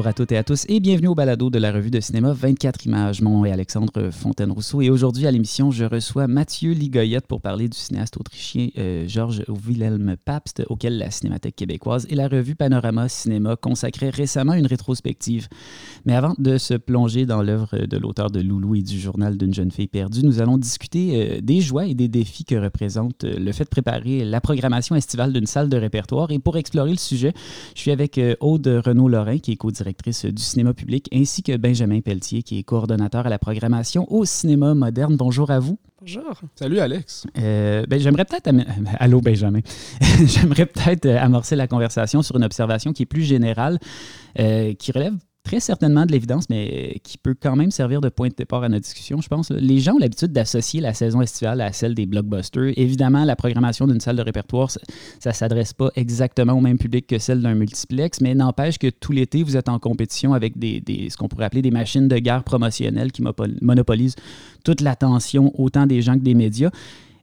Bonjour à toutes et à tous et bienvenue au balado de la revue de cinéma 24 images. Mon nom est Alexandre Fontaine-Rousseau et aujourd'hui à l'émission, je reçois Mathieu Ligoyette pour parler du cinéaste autrichien euh, Georges Wilhelm Pabst, auquel la Cinémathèque québécoise et la revue Panorama Cinéma consacraient récemment une rétrospective. Mais avant de se plonger dans l'œuvre de l'auteur de Loulou et du journal d'une jeune fille perdue, nous allons discuter euh, des joies et des défis que représente euh, le fait de préparer la programmation estivale d'une salle de répertoire. Et pour explorer le sujet, je suis avec Aude Renaud-Lorrain qui est co-directrice du cinéma public, ainsi que Benjamin Pelletier, qui est coordonnateur à la programmation au cinéma moderne. Bonjour à vous. Bonjour. Salut Alex. Euh, ben, j'aimerais peut-être. Allô Benjamin. j'aimerais peut-être amorcer la conversation sur une observation qui est plus générale, euh, qui relève très certainement de l'évidence, mais qui peut quand même servir de point de départ à notre discussion, je pense. Les gens ont l'habitude d'associer la saison estivale à celle des blockbusters. Évidemment, la programmation d'une salle de répertoire, ça ne s'adresse pas exactement au même public que celle d'un multiplex, mais n'empêche que tout l'été, vous êtes en compétition avec des, ce qu'on pourrait appeler des machines de guerre promotionnelles qui monopolisent toute l'attention, autant des gens que des médias.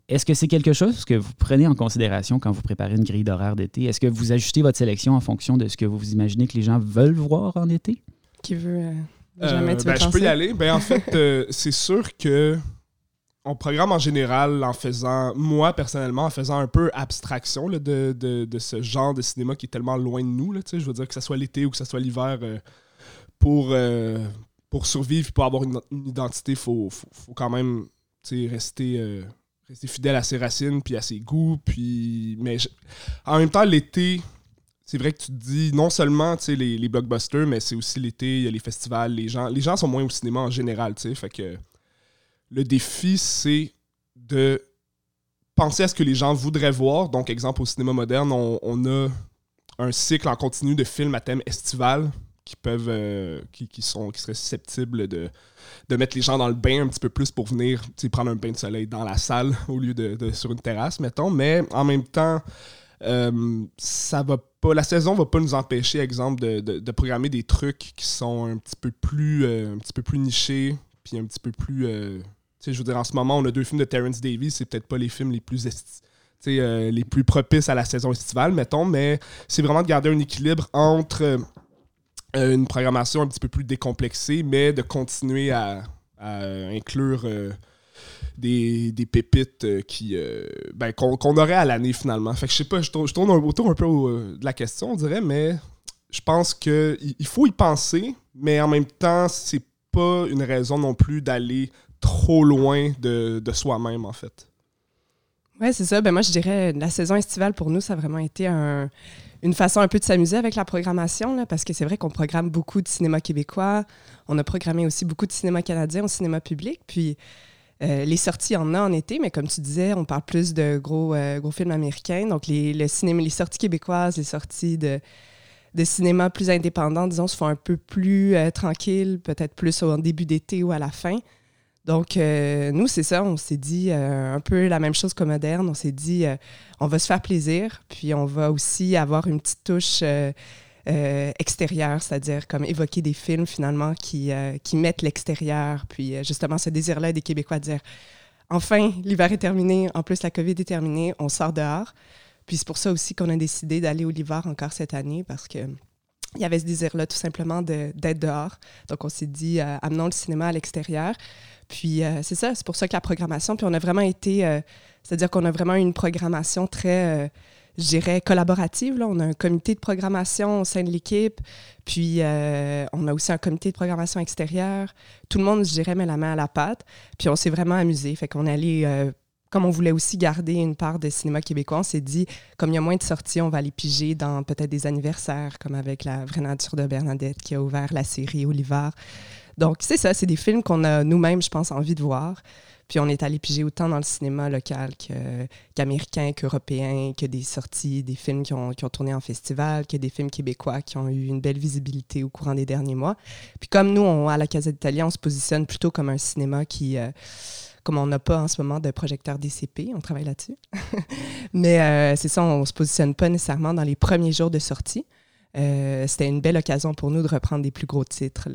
Est-ce que c'est quelque chose que vous prenez en considération quand vous préparez une grille d'horaire d'été? Est-ce que vous ajustez votre sélection en fonction de ce que vous imaginez que les gens veulent voir en été? Qui veut. Euh, jamais euh, ben, je peux y aller. Ben, en fait, euh, c'est sûr que on programme en général en faisant, moi personnellement, en faisant un peu abstraction de, de, ce genre de cinéma qui est tellement loin de nous. Là, je veux dire que ce soit l'été ou que ce soit l'hiver, pour, pour survivre et pour avoir une, identité, il faut, faut, quand même rester rester fidèle à ses racines puis à ses goûts. Puis... Mais en même temps, l'été, c'est vrai que tu te dis non seulement les, les blockbusters, mais c'est aussi l'été, il y a les festivals, les gens, les gens sont moins au cinéma en général. Fait que le défi, c'est de penser à ce que les gens voudraient voir. Donc, exemple, au cinéma moderne, on, a un cycle en continu de films à thème estival qui peuvent euh, qui, qui, sont qui seraient susceptibles de, de mettre les gens dans le bain un petit peu plus pour venir prendre un bain de soleil dans la salle au lieu de, sur une terrasse mettons mais en même temps euh, ça va pas la saison va pas nous empêcher exemple de, de, programmer des trucs qui sont un petit peu plus euh, un petit peu plus nichés puis un petit peu plus je veux dire en ce moment on a deux films de Terrence Davies c'est peut-être pas les films les plus les plus propices à la saison estivale, mettons, mais c'est vraiment de garder un équilibre entre euh, une programmation un petit peu plus décomplexée, mais de continuer à, inclure euh, des, pépites euh, qui ben, qu'on aurait à l'année finalement. Fait que je sais pas, je tourne, autour un peu de la question, on dirait, mais je pense qu'il faut y penser, mais en même temps, c'est pas une raison non plus d'aller trop loin de, soi-même, en fait. Ouais, c'est ça. Ben moi, je dirais la saison estivale pour nous, ça a vraiment été un une façon un peu de s'amuser avec la programmation, là, parce que c'est vrai qu'on programme beaucoup de cinéma québécois. On a programmé aussi beaucoup de cinéma canadien au cinéma public. Puis euh, les sorties, en a en été, mais comme tu disais, on parle plus de gros, euh, gros films américains. Donc les, sorties québécoises, les sorties de, de cinéma plus indépendants, disons, se font un peu plus euh, tranquilles, peut-être plus au début d'été ou à la fin. Donc, nous, c'est ça, on s'est dit un peu la même chose qu'au moderne. On s'est dit, on va se faire plaisir, puis on va aussi avoir une petite touche extérieure, c'est-à-dire comme évoquer des films finalement qui, qui mettent l'extérieur, puis justement ce désir-là des Québécois de dire, enfin, l'hiver est terminé, en plus la COVID est terminée, on sort dehors. Puis c'est pour ça aussi qu'on a décidé d'aller au l'hiver encore cette année, parce que il y avait ce désir-là tout simplement d'être dehors. Donc on s'est dit, amenons le cinéma à l'extérieur. Puis euh, c'est ça, c'est pour ça que la programmation, puis on a vraiment été, euh, c'est-à-dire qu'on a vraiment une programmation très, euh, je dirais, collaborative. Là. On a un comité de programmation au sein de l'équipe, puis on a aussi un comité de programmation extérieure. Tout le monde, je dirais, met la main à la pâte, puis on s'est vraiment amusé. Fait qu'on est allé comme on voulait aussi garder une part de cinéma québécois, on s'est dit, comme il y a moins de sorties, on va aller piger dans peut-être des anniversaires, comme avec La vraie nature de Bernadette qui a ouvert la série Oliver. Donc, c'est ça, c'est des films qu'on a nous-mêmes, je pense, envie de voir. Puis on est allé piger autant dans le cinéma local qu'américain, qu'européen, que des sorties, des films qui ont, qui ont, tourné en festival, que des films québécois qui ont eu une belle visibilité au courant des derniers mois. Puis comme nous, on, à la Casa d'Italie, on se positionne plutôt comme un cinéma qui... Euh, comme on n'a pas en ce moment de projecteur DCP, on travaille là-dessus. Mais euh, c'est ça, on ne se positionne pas nécessairement dans les premiers jours de sortie. Euh, c'était une belle occasion pour nous de reprendre des plus gros titres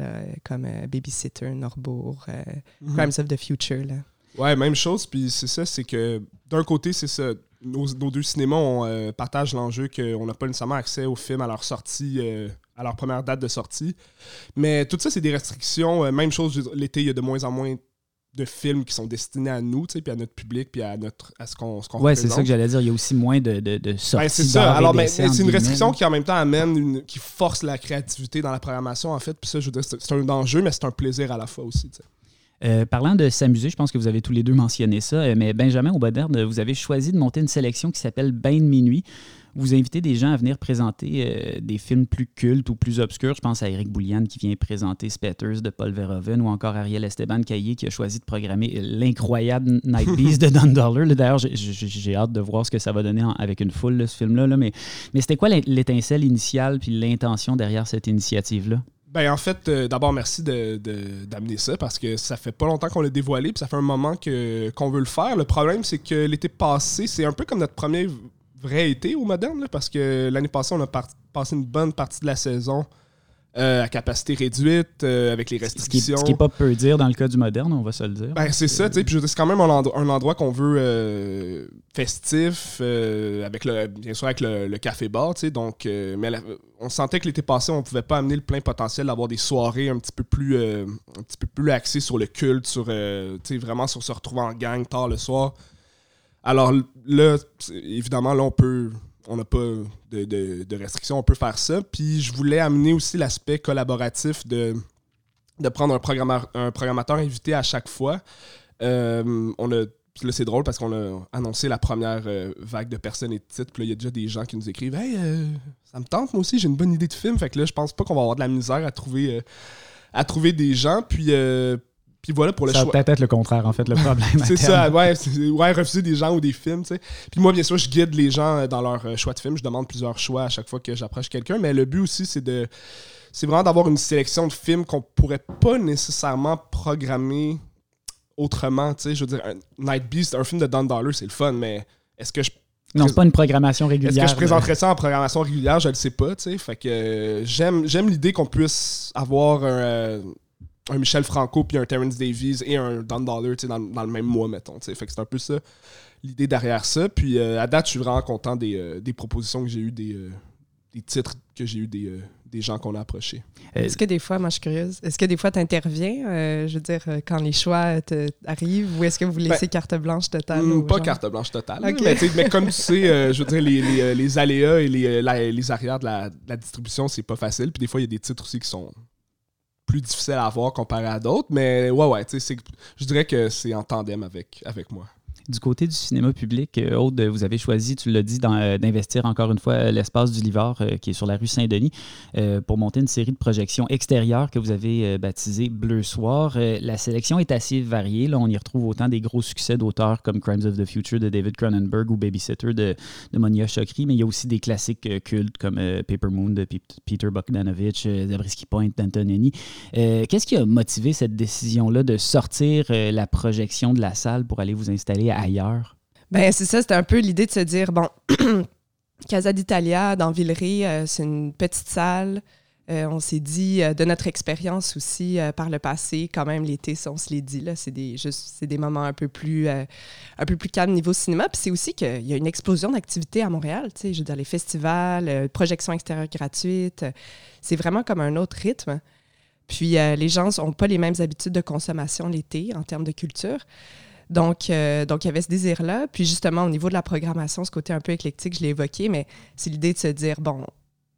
comme euh, Babysitter, Norbourg, euh, mhm. Crimes of the Future. Là. Ouais, même chose. Puis c'est ça, c'est que d'un côté, c'est ça. Nos, deux cinémas on, partagent l'enjeu qu'on n'a pas nécessairement accès aux films à leur sortie à leur première date de sortie. Mais tout ça, c'est des restrictions. même chose, l'été, il y a de moins en moins de films qui sont destinés à nous, puis à notre public, puis à, notre, à ce qu'on qu Ouais, c'est ça que j'allais dire. Il y a aussi moins de, de, de sorties. Ben, c'est ça. Alors, mais, c'est une restriction qui en même temps amène, une, qui force la créativité dans la programmation, en fait. Puis ça, je veux dire, c'est un danger, mais c'est un plaisir à la fois aussi. Euh, parlant de s'amuser, je pense que vous avez tous les deux mentionné ça, euh, mais Benjamin Aubaderne, vous avez choisi de monter une sélection qui s'appelle Bain de minuit. Vous invitez des gens à venir présenter euh, des films plus cultes ou plus obscurs. Je pense à Eric Boulian qui vient présenter Spetters de Paul Verhoeven ou encore Ariel Esteban Caillé qui a choisi de programmer l'incroyable Night Beast de Don Dollar. D'ailleurs, j'ai hâte de voir ce que ça va donner avec une foule, ce film-là. Mais, mais c'était quoi l'étincelle initiale puis l'intention derrière cette initiative-là? Ben en fait, euh, d'abord merci d'amener de, ça parce que ça fait pas longtemps qu'on l'a dévoilé puis ça fait un moment que qu'on veut le faire. Le problème c'est que l'été passé, c'est un peu comme notre premier vrai été au moderne, parce que l'année passée, on a passé une bonne partie de la saison euh, à capacité réduite, euh, avec les restrictions. Ce qui n'est pas peu dire dans le cas du moderne, on va se le dire. Ben, c'est ça, tu sais. Puis c'est quand même un, endroit, qu'on veut euh, festif, avec le, bien sûr avec le, café-bar, tu sais. Donc, mais on sentait que l'été passé, on ne pouvait pas amener le plein potentiel d'avoir des soirées un petit peu plus, un petit peu plus axées sur le culte, sur, tu sais, vraiment sur se retrouver en gang tard le soir. Alors là, évidemment, là, on peut. On n'a pas de, restrictions, on peut faire ça. Puis je voulais amener aussi l'aspect collaboratif de, de prendre un programmateur invité à chaque fois. Euh, on a là, c'est drôle parce qu'on a annoncé la première euh, vague de personnes et de titres. Puis là, il y a déjà des gens qui nous écrivent Hey, euh, ça me tente, moi aussi, j'ai une bonne idée de film. Fait que là, je pense pas qu'on va avoir de la misère à trouver, à trouver des gens. Puis, puis voilà pour le ça choix. Ça peut être le contraire, en fait, le problème. c'est ça, ouais, ouais, refuser des gens ou des films, tu sais. Puis moi, bien sûr, je guide les gens euh, dans leur euh, choix de film. Je demande plusieurs choix à chaque fois que j'approche quelqu'un. Mais le but aussi, c'est de. C'est vraiment d'avoir une sélection de films qu'on pourrait pas nécessairement programmer autrement, tu sais. Je veux dire, Night Beast, un film de Don Dollar, c'est le fun, mais est-ce que je non, c'est pas une programmation régulière. Est-ce que je présenterais ça en programmation régulière? Je ne sais pas, tu sais. Fait que euh, j'aime, j'aime l'idée qu'on puisse avoir un, un Michel Franco puis un Terrence Davies et un Don Dollar dans, dans le même mois, mettons. Fait que c'est un peu ça l'idée derrière ça. Puis euh, à date, je suis vraiment content des, euh, propositions que j'ai eues, des, euh, des, titres que j'ai eu des, des gens qu'on a approchés. Est-ce que des fois, moi je suis curieuse, est-ce que des fois tu interviens, je veux dire, quand les choix arrivent, ou est-ce que vous laissez ben, carte blanche totale? Hmm, pas carte blanche totale. Mais, comme tu sais, je veux dire, les, les, aléas et les, les arrières de la, de la distribution, c'est pas facile. Puis des fois, il y a des titres aussi qui sont plus difficile à avoir comparé à d'autres. Mais ouais, ouais, je dirais que c'est en tandem avec, avec moi. Du côté du cinéma public, euh, Aude, vous avez choisi, tu l'as dit, euh, d'investir encore une fois l'espace du Livard euh, qui est sur la rue Saint-Denis pour monter une série de projections extérieures que vous avez baptisées Bleu Soir. la sélection est assez variée. Là, on y retrouve autant des gros succès d'auteurs comme Crimes of the Future de David Cronenberg ou Babysitter de, de Monia Chokri, mais il y a aussi des classiques cultes comme Paper Moon de Peter Bogdanovich, Zabriskie Point d'Antonini. Qu'est-ce qui a motivé cette décision-là de sortir la projection de la salle pour aller vous installer Ben, c'est ça, c'était un peu l'idée de se dire, bon, Casa d'Italia dans Villeray, euh, c'est une petite salle. Euh, on s'est dit, euh, de notre expérience aussi par le passé, quand même, l'été, on se l'est dit, là, c'est des, c'est des moments un peu plus, plus calmes niveau cinéma. Puis c'est aussi qu'il y a une explosion d'activités à Montréal, tu sais, je veux dire, les festivals, projections extérieures gratuites, c'est vraiment comme un autre rythme. Puis les gens n'ont pas les mêmes habitudes de consommation l'été en termes de culture. Donc, euh, donc, il y avait ce désir-là. Puis justement, au niveau de la programmation, ce côté un peu éclectique, je l'ai évoqué, mais c'est l'idée de se dire, bon,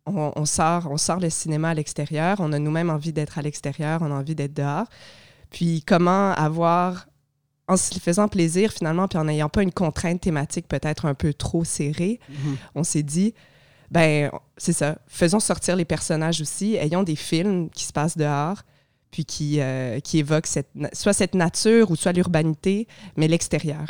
on, sort, on sort le cinéma à l'extérieur, on a nous-mêmes envie d'être à l'extérieur, on a envie d'être dehors. Puis comment avoir, en se faisant plaisir finalement, puis en n'ayant pas une contrainte thématique peut-être un peu trop serrée, mm-hmm. on s'est dit, ben c'est ça, faisons sortir les personnages aussi, ayons des films qui se passent dehors, puis qui, euh, qui évoque cette, soit cette nature ou soit l'urbanité, mais l'extérieur.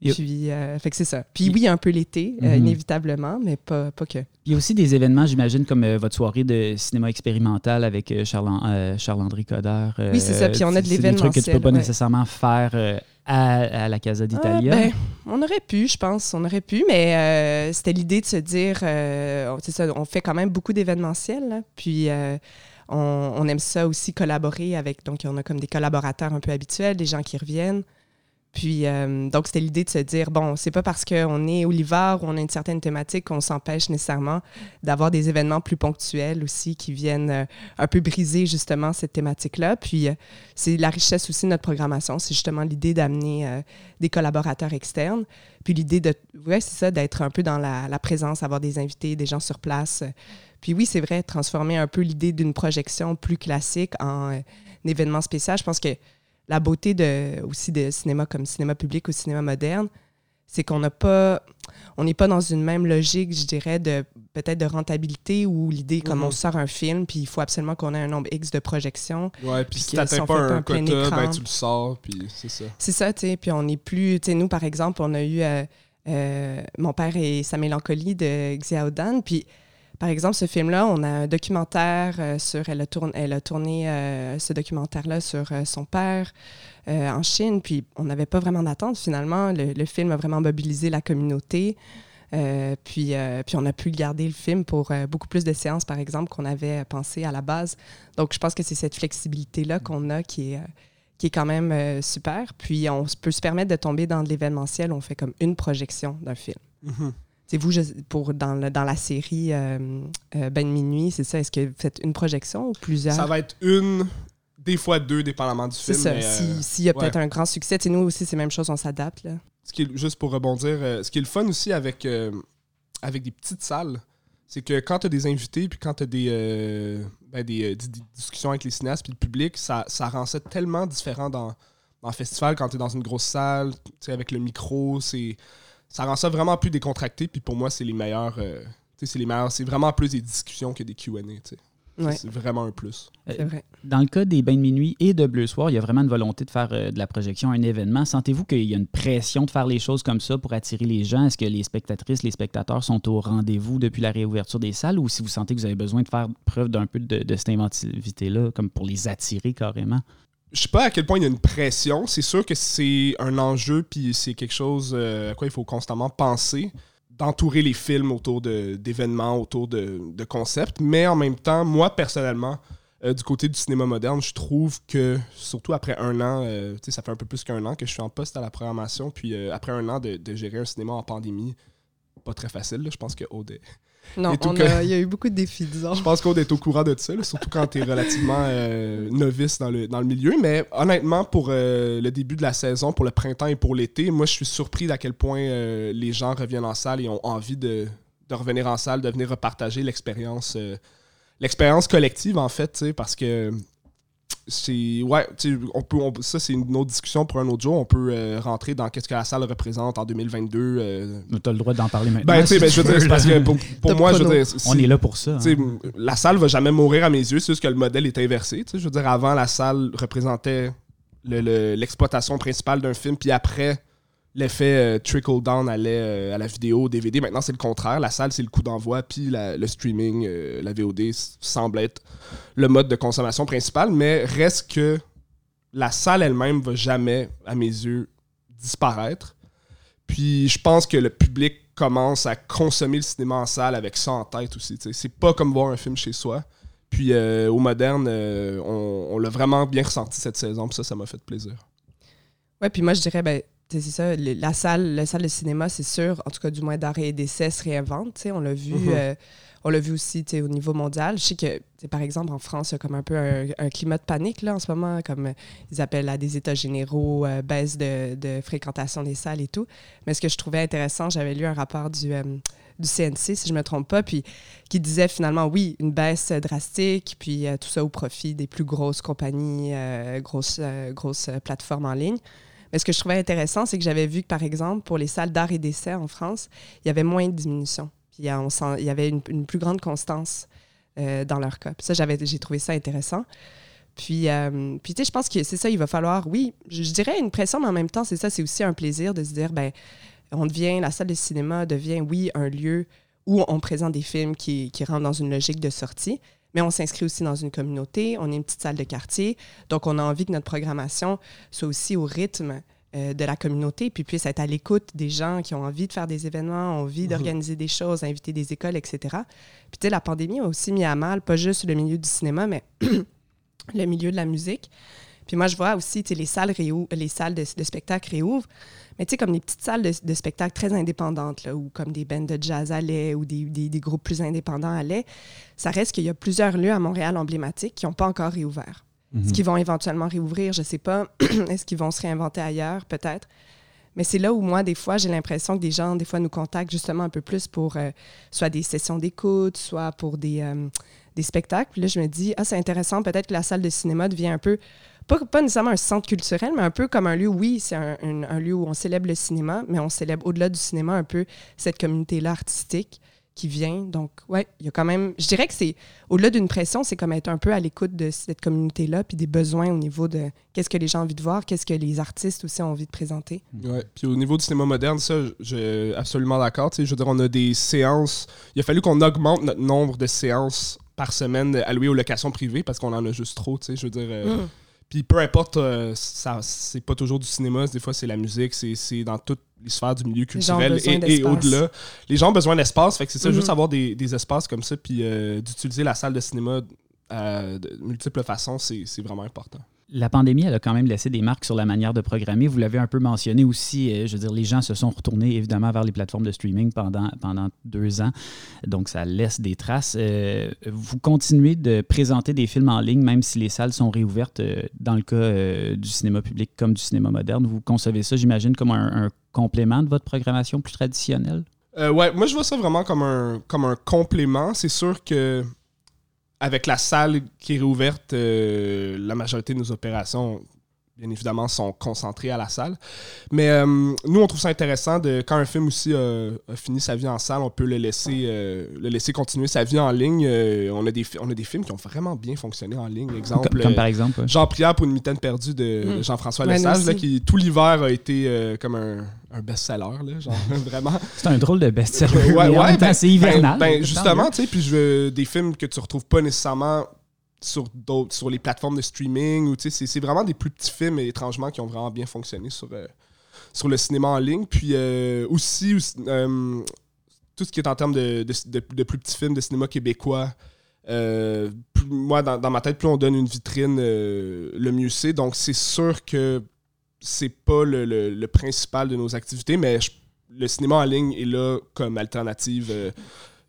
Puis, euh, fait que c'est ça. Puis oui, un peu l'été, euh, mhm. inévitablement, mais pas, pas que. Il y a aussi des événements, j'imagine, comme votre soirée de cinéma expérimental avec Charles, Charles-André Coder. oui, c'est ça. Puis on a de l'événement. C'est des trucs que tu peux pas nécessairement faire à, la Casa d'Italia. Ah, ben, on aurait pu, je pense. On aurait pu, mais c'était l'idée de se dire, c'est ça, on fait quand même beaucoup d'événementiels. Puis on, aime ça aussi collaborer avec. Donc, on a comme des collaborateurs un peu habituels, des gens qui reviennent. Puis, euh, donc, c'était l'idée de se dire, bon, c'est pas parce qu'on est Oliver ou on a une certaine thématique qu'on s'empêche nécessairement d'avoir des événements plus ponctuels aussi qui viennent euh, un peu briser justement cette thématique-là. Puis, euh, c'est la richesse aussi de notre programmation. C'est justement l'idée d'amener des collaborateurs externes. Puis, l'idée de, ouais, c'est ça, d'être un peu dans la, présence, avoir des invités, des gens sur place. Puis, oui, c'est vrai, transformer un peu l'idée d'une projection plus classique en un événement spécial. Je pense que la beauté de, aussi de cinéma comme cinéma public ou cinéma moderne, c'est qu'on n'a pas, on n'est pas dans une même logique, je dirais, de peut-être de rentabilité ou l'idée comme on mhm. sort un film, puis il faut absolument qu'on ait un nombre X de projections. Ouais, puis si t'atteins pas, un, quota, ben tu le sors, puis c'est ça. C'est ça, tu sais, puis on n'est plus, tu sais, nous par exemple, on a eu euh, euh, Mon père et sa mélancolie de Xiaodan, puis par exemple, ce film-là, on a un documentaire euh, sur. Elle a, tourné, euh, ce documentaire-là sur euh, son père en Chine, puis on n'avait pas vraiment d'attente finalement. Le, film a vraiment mobilisé la communauté. puis, puis on a pu garder le film pour beaucoup plus de séances, par exemple, qu'on avait pensé à la base. Donc, je pense que c'est cette flexibilité-là qu'on a qui est, qui est quand même super. Puis, on peut se permettre de tomber dans de l'événementiel. On fait comme une projection d'un film. Mm-hmm. C'est vous, pour, dans, dans la série euh, euh, Ben Minuit, c'est ça? Est-ce que vous faites une projection ou plusieurs? Ça va être une, des fois deux, dépendamment du film. C'est ça. Euh, s'il y a peut-être un grand succès, nous aussi, c'est la même chose, on s'adapte. Ce qui est, juste pour rebondir, ce qui est le fun aussi avec, avec des petites salles, c'est que quand tu as des invités, puis quand tu as des, ben, des, discussions avec les cinéastes, puis le public, ça, ça rend ça tellement différent dans, dans le festival quand tu es dans une grosse salle, avec le micro, c'est ça rend ça vraiment plus décontracté. Puis pour moi, c'est les meilleurs. Euh, c'est les meilleurs. C'est vraiment plus des discussions que des QA. C'est vraiment un plus. Euh, vrai. Dans le cas des bains de minuit et de Bleu Soir, il y a vraiment une volonté de faire euh, de la projection un événement. Sentez-vous qu'il y a une pression de faire les choses comme ça pour attirer les gens? Est-ce que les spectatrices, les spectateurs sont au rendez-vous depuis la réouverture des salles ou si vous sentez que vous avez besoin de faire preuve d'un peu de, de cette inventivité-là, comme pour les attirer carrément? Je sais pas à quel point il y a une pression. C'est sûr que c'est un enjeu, puis c'est quelque chose euh, à quoi il faut constamment penser, d'entourer les films autour d'événements, autour de, concepts. Mais en même temps, moi, personnellement, euh, du côté du cinéma moderne, je trouve que, surtout après un an, euh, ça fait un peu plus qu'un an que je suis en poste à la programmation, puis après un an de, gérer un cinéma en pandémie, pas très facile. Je pense que Aude non, il y a eu beaucoup de défis, disons. Je pense qu'on est au courant de ça, surtout quand tu es relativement euh, novice dans le, dans le milieu. Mais honnêtement, pour euh, le début de la saison, pour le printemps et pour l'été, moi, je suis surpris d'à quel point euh, les gens reviennent en salle et ont envie de, de revenir en salle, de venir repartager l'expérience l'expérience collective, en fait, parce que c'est ouais on peut ça c'est une autre discussion pour un autre jour. On peut euh, rentrer dans qu'est-ce que la salle représente en 2022 euh... tu as le droit d'en parler maintenant ben, ben je veux dire, parce que pour, moi je veux dire, on est là pour ça hein. la salle va jamais mourir à mes yeux c'est juste que le modèle est inversé je veux dire avant la salle représentait l'exploitation principale d'un film puis après l'effet euh, trickle down allait euh, à la vidéo, au DVD. Maintenant, c'est le contraire. La salle, c'est le coup d'envoi, puis le streaming, euh, la VOD semble être le mode de consommation principal, mais reste que la salle elle-même va jamais, à mes yeux, disparaître. Puis je pense que le public commence à consommer le cinéma en salle avec ça en tête aussi. C'est pas comme voir un film chez soi. Puis au moderne, on, l'a vraiment bien ressenti cette saison, puis ça, ça m'a fait plaisir. Ouais, puis moi je dirais, ben, c'est ça, la salle, la salle de cinéma, c'est sûr, en tout cas du moins d'arrêt et d'essai, se réinvente. On l'a vu, mhm. euh, on l'a vu aussi au niveau mondial. Je sais que, par exemple, en France, il y a comme un peu un, climat de panique là, en ce moment, comme euh, ils appellent à des états généraux, euh, baisse de, fréquentation des salles et tout. Mais ce que je trouvais intéressant, j'avais lu un rapport du, du CNC, si je ne me trompe pas, puis qui disait finalement, oui, une baisse drastique, puis tout ça au profit des plus grosses compagnies, grosses, grosses plateformes en ligne. Mais ce que je trouvais intéressant, c'est que j'avais vu que, par exemple, pour les salles d'art et d'essai en France, il y avait moins de diminution. Puis on il y avait une, plus grande constance euh, dans leur cas. Puis ça, j'ai trouvé ça intéressant. Puis, euh, puis tu sais, je pense que c'est ça, il va falloir, oui, je, dirais une pression, mais en même temps, c'est ça, c'est aussi un plaisir de se dire, ben, on devient, la salle de cinéma devient, oui, un lieu où on présente des films qui rentrent dans une logique de sortie, mais on s'inscrit aussi dans une communauté, on est une petite salle de quartier, donc on a envie que notre programmation soit aussi au rythme euh, de la communauté, puis puisse être à l'écoute des gens qui ont envie de faire des événements, ont envie mhm. d'organiser des choses, inviter des écoles, etc. Puis tu sais, la pandémie a aussi mis à mal, pas juste le milieu du cinéma, mais le milieu de la musique. Puis moi, je vois aussi, les salles, les salles de, spectacle réouvrent, mais tu sais, comme les petites salles de, spectacle très indépendantes, là, ou comme des bands de jazz allaient, ou des, des, groupes plus indépendants allaient, ça reste qu'il y a plusieurs lieux à Montréal emblématiques qui n'ont pas encore réouvert. Mhm. qu'ils vont éventuellement réouvrir? Je ne sais pas. Est-ce qu'ils vont se réinventer ailleurs? Peut-être. Mais c'est là où moi, des fois, j'ai l'impression que des gens, des fois, nous contactent justement un peu plus pour euh, soit des sessions d'écoute, soit pour des, euh, des spectacles. Puis là, je me dis, ah, c'est intéressant, peut-être que la salle de cinéma devient un peu, pas, pas nécessairement un centre culturel, mais un peu comme un lieu, oui, c'est un, un, lieu où on célèbre le cinéma, mais on célèbre au-delà du cinéma un peu cette communauté-là artistique qui vient. Donc, ouais, il y a quand même. Je dirais que c'est, au-delà d'une pression, c'est comme être un peu à l'écoute de cette communauté-là, puis des besoins au niveau de qu'est-ce que les gens ont envie de voir, qu'est-ce que les artistes aussi ont envie de présenter. Ouais, puis au niveau du cinéma moderne, ça, j'ai absolument d'accord. Je veux dire, on a des séances. Il a fallu qu'on augmente notre nombre de séances par semaine allouées aux locations privées parce qu'on en a juste trop, tu sais. Je veux dire. Euh, mm. Puis peu importe, euh, ça c'est pas toujours du cinéma, des fois c'est la musique, c'est dans toutes les sphères du milieu culturel et, au-delà. Les gens ont besoin d'espace, fait que c'est ça, juste mhm. avoir des, des, espaces comme ça, puis euh, d'utiliser la salle de cinéma euh, de multiples façons, c'est vraiment important la pandémie, elle a quand même laissé des marques sur la manière de programmer. Vous l'avez un peu mentionné aussi. Euh, je veux dire, les gens se sont retournés évidemment vers les plateformes de streaming pendant, pendant deux ans. Donc, ça laisse des traces. Euh, vous continuez de présenter des films en ligne, même si les salles sont réouvertes euh, dans le cas du cinéma public comme du cinéma moderne. Vous concevez ça, j'imagine, comme un, complément de votre programmation plus traditionnelle? ouais, moi, je vois ça vraiment comme un, comme un complément. C'est sûr que avec la salle qui est réouverte, euh, la majorité de nos opérations, bien évidemment, sont concentrées à la salle. Mais euh, nous, on trouve ça intéressant de quand un film aussi a fini sa vie en salle, on peut le laisser, euh, le laisser continuer sa vie en ligne. on, a des, on a des films qui ont vraiment bien fonctionné en ligne. Exemple, comme, par exemple. Jean Prière pour une mitaine perdue de, mm. Jean-François Lesage, qui tout l'hiver a été comme un un best-seller, là, genre, vraiment. C'est un drôle de best-seller. ouais, ouais, ben, c'est hivernal. Ben, ben justement, tu sais, puis je veux des films que tu retrouves pas nécessairement sur sur les plateformes de streaming, ou c'est vraiment des plus petits films, étrangement, qui ont vraiment bien fonctionné sur, euh, sur le cinéma en ligne. Puis euh, aussi, euh, tout ce qui est en termes de, de, plus petits films de cinéma québécois, moi, dans, ma tête, plus on donne une vitrine, le mieux c'est. Donc, c'est sûr que c'est pas le, principal de nos activités, mais le cinéma en ligne est là comme alternative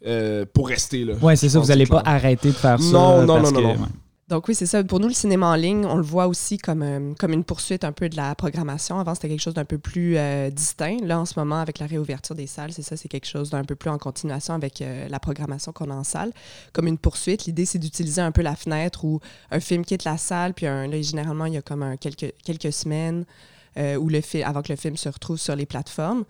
euh, euh, pour rester. Là, ouais, c'est ça, vous n'allez pas arrêter de faire ça. Non, non, non, non. Donc oui, c'est ça. Pour nous, le cinéma en ligne, on le voit aussi comme, euh, comme une poursuite un peu de la programmation. Avant, c'était quelque chose d'un peu plus distinct. Là, en ce moment, avec la réouverture des salles, c'est ça, c'est quelque chose d'un peu plus en continuation avec la programmation qu'on a en salle. Comme une poursuite, l'idée, c'est d'utiliser un peu la fenêtre où un film quitte la salle, puis un, là, généralement, il y a comme un, quelques, quelques semaines euh, le avant que le film se retrouve sur les plateformes.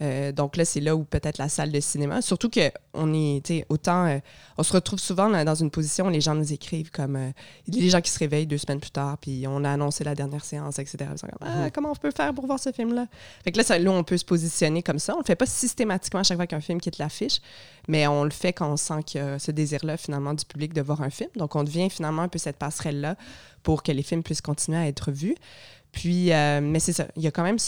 Euh, donc là, c'est là où peut-être la salle de cinéma. Surtout qu'on est, autant, euh, on se retrouve souvent dans une position où les gens nous écrivent comme, a des gens qui se réveillent deux semaines plus tard, puis on a annoncé la dernière séance, etc. Comme, ah, mhm. comment on peut faire pour voir ce film-là? Fait que là, là, on peut se positionner comme ça. On le fait pas systématiquement à chaque fois qu'un film quitte l'affiche, mais on le fait quand on sent qu'il y a ce désir-là, finalement, du public de voir un film. Donc, on devient finalement un peu cette passerelle-là pour que les films puissent continuer à être vus. Puis, euh, mais c'est ça, il y a quand même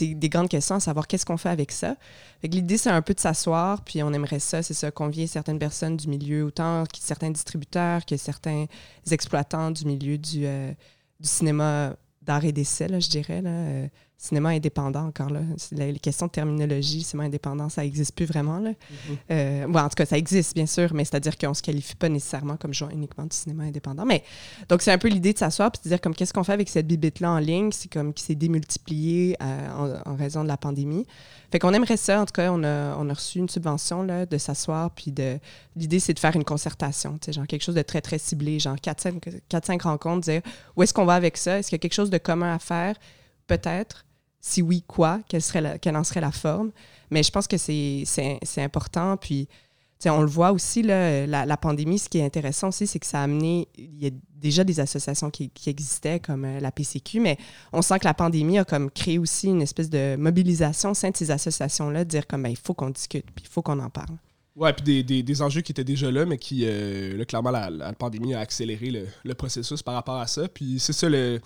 des grandes questions à savoir qu'est-ce qu'on fait avec ça. L'idée, c'est un peu de s'asseoir, puis on aimerait ça, c'est ça, convier certaines personnes du milieu, autant que certains distributeurs que certains exploitants du milieu du, euh, cinéma d'art et d'essai, je dirais. Là. Euh, cinéma indépendant encore là. Les questions de terminologie, cinéma indépendant, ça n'existe plus vraiment. Là. Mm-hmm. Euh, en tout cas, ça existe bien sûr, mais c'est-à-dire qu'on ne se qualifie pas nécessairement comme jouant uniquement du cinéma indépendant. Mais donc c'est un peu l'idée de s'asseoir et de dire comme qu'est-ce qu'on fait avec cette bibite-là en ligne, c'est comme qui s'est démultipliée euh, en, raison de la pandémie. Fait qu'on aimerait ça, en tout cas, on a, on a reçu une subvention là, de s'asseoir, puis de l'idée c'est de faire une concertation, genre quelque chose de très très ciblé, genre 4-5 rencontres, dire où est-ce qu'on va avec ça, est-ce qu'il y a quelque chose de commun à faire, peut-être si oui, quoi? Quelle, serait quelle en serait la forme? Mais je pense que c'est important. Puis, on le voit aussi, là, la, pandémie, ce qui est intéressant aussi, c'est que ça a amené, il y a déjà des associations qui, existaient comme euh, la PCQ, mais on sent que la pandémie a comme créé aussi une espèce de mobilisation au sein de ces associations-là, de dire comme, ben, il faut qu'on discute, puis il faut qu'on en parle. Ouais, puis des, des, enjeux qui étaient déjà là, mais qui, euh, clairement, la, la, pandémie a accéléré le, le, processus par rapport à ça. Puis c'est ça, le,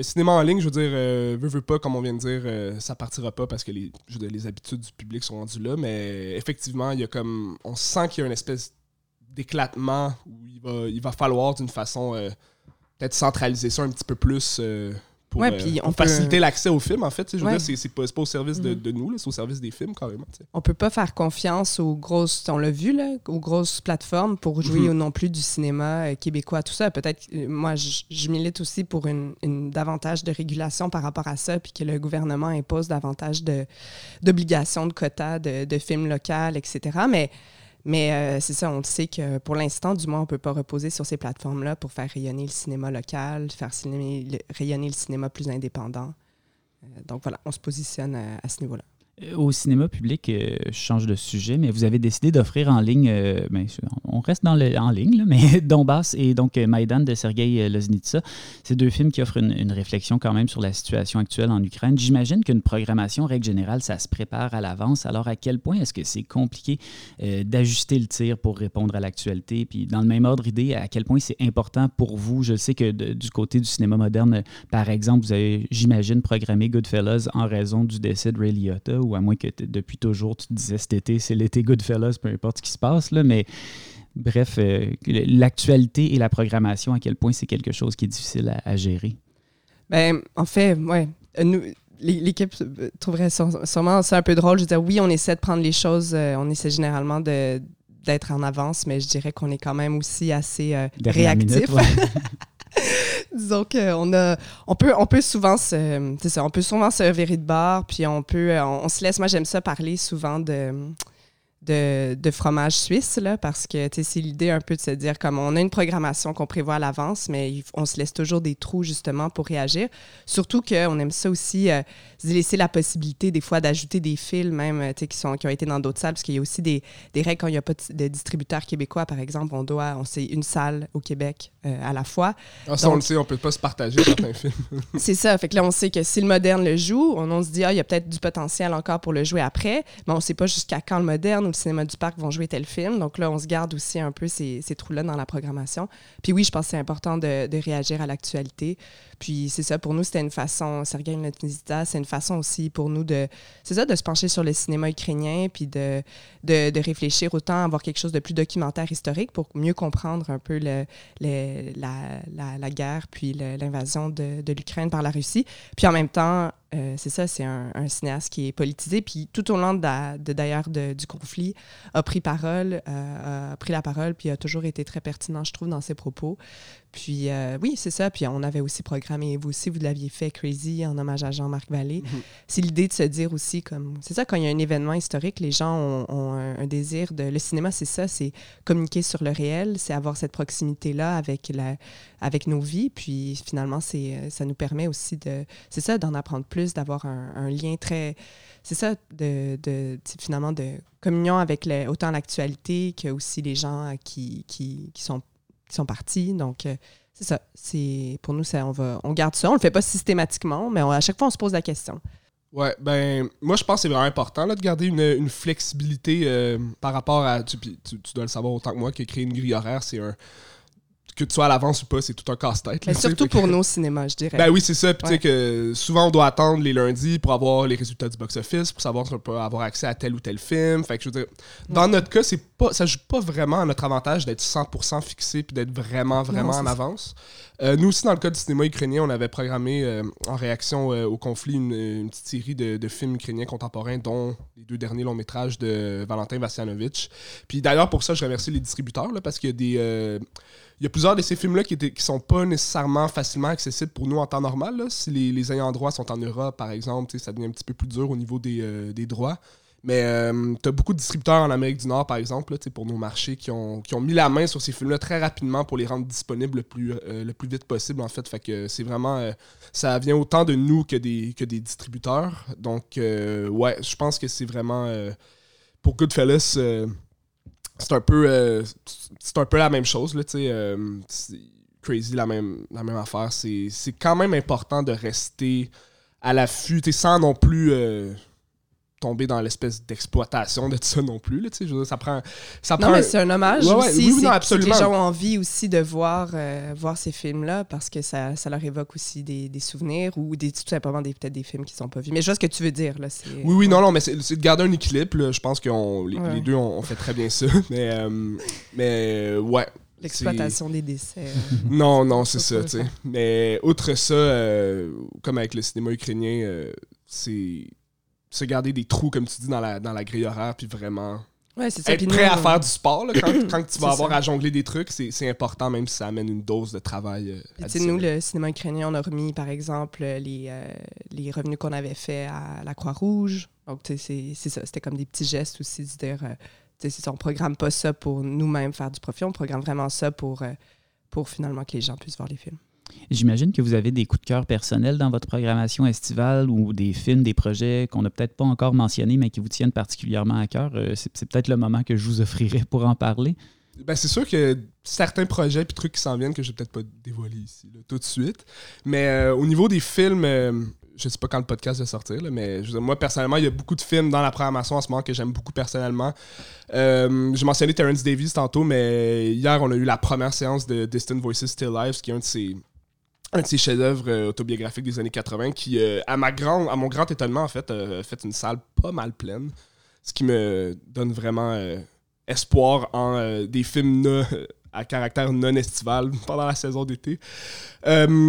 le cinéma en ligne, je veux dire, euh, veut, veut pas, comme on vient de dire, euh, ça partira pas parce que les, habitudes du public sont rendues là, mais effectivement, il y a comme. On sent qu'il y a une espèce d'éclatement où il va, il va falloir d'une façon euh, peut-être centraliser ça un petit peu plus pour, ouais, puis on faciliter l'accès au film, en fait. Je veux dire, c'est pas, pas, au service de, mm-hmm. de nous, c'est au service des films, carrément. T'sais. On peut pas faire confiance aux grosses, on l'a vu, là, aux grosses plateformes pour jouer mm-hmm. non plus du cinéma euh, québécois, tout ça. Peut-être, euh, moi, je, milite aussi pour une, une, davantage de régulation par rapport à ça, puis que le gouvernement impose davantage d'obligations, de, de, quotas de, de films locaux, etc. Mais mais euh, c'est ça, on sait que pour l'instant, du moins, on ne peut pas reposer sur ces plateformes-là pour faire rayonner le cinéma local, faire rayonner le cinéma plus indépendant. Euh, donc voilà, on se positionne à ce niveau-là. Euh, au cinéma public, euh, je change de sujet, mais vous avez décidé d'offrir en ligne, euh, ben, on reste dans le, en ligne, mais Donbass et donc Maïdan de Sergei Loznitsa. C'est deux films qui offrent une, réflexion quand même sur la situation actuelle en Ukraine. J'imagine qu'une programmation, règle générale, ça se prépare à l'avance. Alors, à quel point est-ce que c'est compliqué d'ajuster le tir pour répondre à l'actualité? Puis, dans le même ordre d'idée, à quel point c'est important pour vous? Je sais que du côté du cinéma moderne, par exemple, vous avez, j'imagine, programmé Goodfellas en raison du décès de Ray Liotta ou à moins que depuis toujours tu te disais cet été, c'est l'été Goodfellas, peu importe ce qui se passe, là, mais bref, euh, l'actualité et la programmation, à quel point c'est quelque chose qui est difficile à, gérer? Ben, en fait, ouais. Nous, l'équipe trouverait sûrement ça un peu drôle. Je veux dire, oui, on essaie de prendre les choses, euh, on essaie généralement de d'être en avance, mais je dirais qu'on est quand même aussi assez euh, réactif. Disons qu'on on peut, souvent se, ça, on virer de bord, puis on peut, on se laisse. Moi, j'aime ça parler souvent de de, fromage suisse, là, parce que c'est l'idée un peu de se dire comme on a une programmation qu'on prévoit à l'avance, mais on se laisse toujours des trous justement pour réagir. Surtout qu'on aime ça aussi, euh, laisser la possibilité des fois d'ajouter des films même euh, qui, qui ont été dans d'autres salles, parce qu'il y a aussi des, règles quand il n'y a pas de, distributeur québécois, par exemple, on doit, on sait une salle au Québec euh, à la fois. Ah, ça, on le sait, on peut pas se partager certains films. c'est ça, fait que là on sait que si le moderne le joue, on, se dit, ah, il y a peut-être du potentiel encore pour le jouer après, mais on ne sait pas jusqu'à quand le moderne le cinéma du parc vont jouer tel film. Donc là, on se garde aussi un peu ces, ces trous-là dans la programmation. Puis oui, je pense que c'est important de, de, réagir à l'actualité. Puis c'est ça, pour nous, c'était une façon, Sergei Notnizita, c'est une façon aussi pour nous de, c'est ça, de se pencher sur le cinéma ukrainien, puis de, de, de, réfléchir autant à avoir quelque chose de plus documentaire historique pour mieux comprendre un peu le, le la, la, guerre, puis l'invasion de, de l'Ukraine par la Russie. Puis en même temps, euh, c'est ça, c'est un, cinéaste qui est politisé. Puis tout au long de, d'ailleurs du conflit, a pris parole, euh, a pris la parole, puis a toujours été très pertinent, je trouve, dans ses propos. Puis euh, oui, c'est ça. Puis on avait aussi programmé, vous aussi, vous l'aviez fait, Crazy, en hommage à Jean-Marc Vallée. Mhm. C'est l'idée de se dire aussi, comme, c'est ça, quand il y a un événement historique, les gens ont, un, désir de. Le cinéma, c'est ça, c'est communiquer sur le réel, c'est avoir cette proximité-là avec, la, avec nos vies. Puis finalement, c'est, ça nous permet aussi de. C'est ça, d'en apprendre plus, d'avoir un, lien très. C'est ça, de, de, finalement, de communion avec autant l'actualité que aussi les gens qui, qui, qui sont sont partis. Donc, euh, c'est ça. C'est, pour nous, ça, on, va, on garde ça. On le fait pas systématiquement, mais à chaque fois, on se pose la question. Ouais, ben, moi, je pense que c'est vraiment important là, de garder une, flexibilité euh, par rapport à. Tu, tu, dois le savoir autant que moi que créer une grille horaire, c'est un que tu sois à l'avance ou pas, c'est tout un casse-tête. Mais surtout pour nos cinémas, je dirais. Ben oui, c'est ça. Puis tu sais que souvent, on doit attendre les lundis pour avoir les résultats du box-office, pour savoir si on peut avoir accès à tel ou tel film. Fait que je veux dire, dans notre cas, c'est pas, ça joue pas vraiment à notre avantage d'être 100% fixé puis d'être vraiment, vraiment en avance. Euh, nous aussi, dans le cas du cinéma ukrainien, on avait programmé euh, en réaction euh, au conflit une, petite série de, films ukrainiens contemporains, dont les deux derniers longs métrages de Valentin Vassianovitch. Puis d'ailleurs, pour ça, je remercie les distributeurs, là, parce qu'il y a des il y a plusieurs de ces films-là qui, ne sont pas nécessairement facilement accessibles pour nous en temps normal. Si les, ayants droit sont en Europe, par exemple, ça devient un petit peu plus dur au niveau des, euh, droits. Mais euh, tu as beaucoup de distributeurs en Amérique du Nord, par exemple, pour nos marchés, qui ont, qui mis la main sur ces films-là très rapidement pour les rendre disponibles le plus, euh, vite possible, en fait. Fait que c'est vraiment... ça vient autant de nous que des, que des distributeurs. Donc, ouais, je pense que c'est vraiment... pour Goodfellas c'est un peu euh, c'est un peu la même chose là euh, crazy la même la même affaire. C'est quand même important de rester à l'affût sans non plus euh, tomber dans l'espèce d'exploitation de ça non plus. Là, je ça prend, ça non, mais c'est un hommage aussi. Oui, absolument. Les gens ont envie aussi de voir, euh, voir ces films-là parce que ça, ça, leur évoque aussi des, des souvenirs ou des, tout simplement des, peut-être des films qui sont pas vus. Mais je vois ce que tu veux dire. Là, oui, oui, non, non, mais c'est de garder un équilibre. Je pense que les, les, deux ont, fait très bien ça. Mais, euh, mais ouais, L'exploitation des décès. non, non, c'est ça, tu sais. Mais outre ça, comme avec le cinéma ukrainien, c'est se garder des trous, comme tu dis, dans la, dans la grille horaire, puis vraiment être prêt à faire du sport quand, tu vas avoir à jongler des trucs, c'est important, même si ça amène une dose de travail. Euh, nous, le cinéma ukrainien, on a remis, par exemple, les, euh, les revenus qu'on avait fait à la Croix-Rouge. Donc, c'est ça. C'était comme des petits gestes aussi de dire, euh, on programme pas ça pour nous-mêmes faire du profit, on programme vraiment ça pour, pour finalement que les gens puissent voir les films. J'imagine que vous avez des coups de cœur personnels dans votre programmation estivale ou des films, des projets qu'on n'a peut-être pas encore mentionnés, mais qui vous tiennent particulièrement à cœur. Euh, c'est peut-être le moment que je vous offrirai pour en parler. Ben, c'est sûr que certains projets et trucs qui s'en viennent que je vais peut-être pas dévoiler ici tout de suite. Mais euh, au niveau des films, euh, je sais pas quand le podcast va sortir, mais moi personnellement, il y a beaucoup de films dans la programmation en ce moment que j'aime beaucoup personnellement. J'ai mentionné Terrence Davis tantôt, mais hier on a eu la première séance de Distant Voices Still Lives, qui est un de ses un de ses chefs-d'œuvre euh, autobiographiques des années 80 qui, euh, à, ma grande, à mon grand étonnement, en fait, a fait une salle pas mal pleine. Ce qui me donne vraiment euh, espoir en des films à caractère non estival pendant la saison d'été.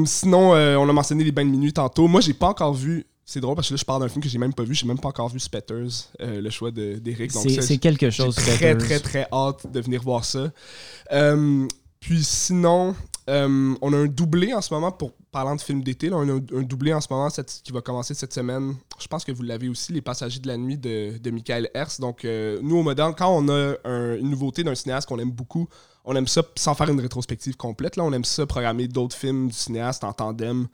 sinon, on a mentionné les bains de minuit tantôt. Moi, j'ai pas encore vu. C'est drôle parce que là, je parle d'un film que j'ai même pas vu. J'ai même pas encore vu Spetters, le choix d'Eric. C'est quelque chose. Très, très, très hâte de venir voir ça. puis sinon, euh, on a un doublé en ce moment pour parlant de films d'été. Un, doublé en ce moment qui va commencer cette semaine. Je pense que vous l'avez aussi, Les Passagers de la nuit de, Michael Hers. Donc, euh, nous, au Moderne, quand on a une nouveauté d'un cinéaste qu'on aime beaucoup, on aime ça sans faire une rétrospective complète. Là, on aime ça programmer d'autres films du cinéaste en tandem.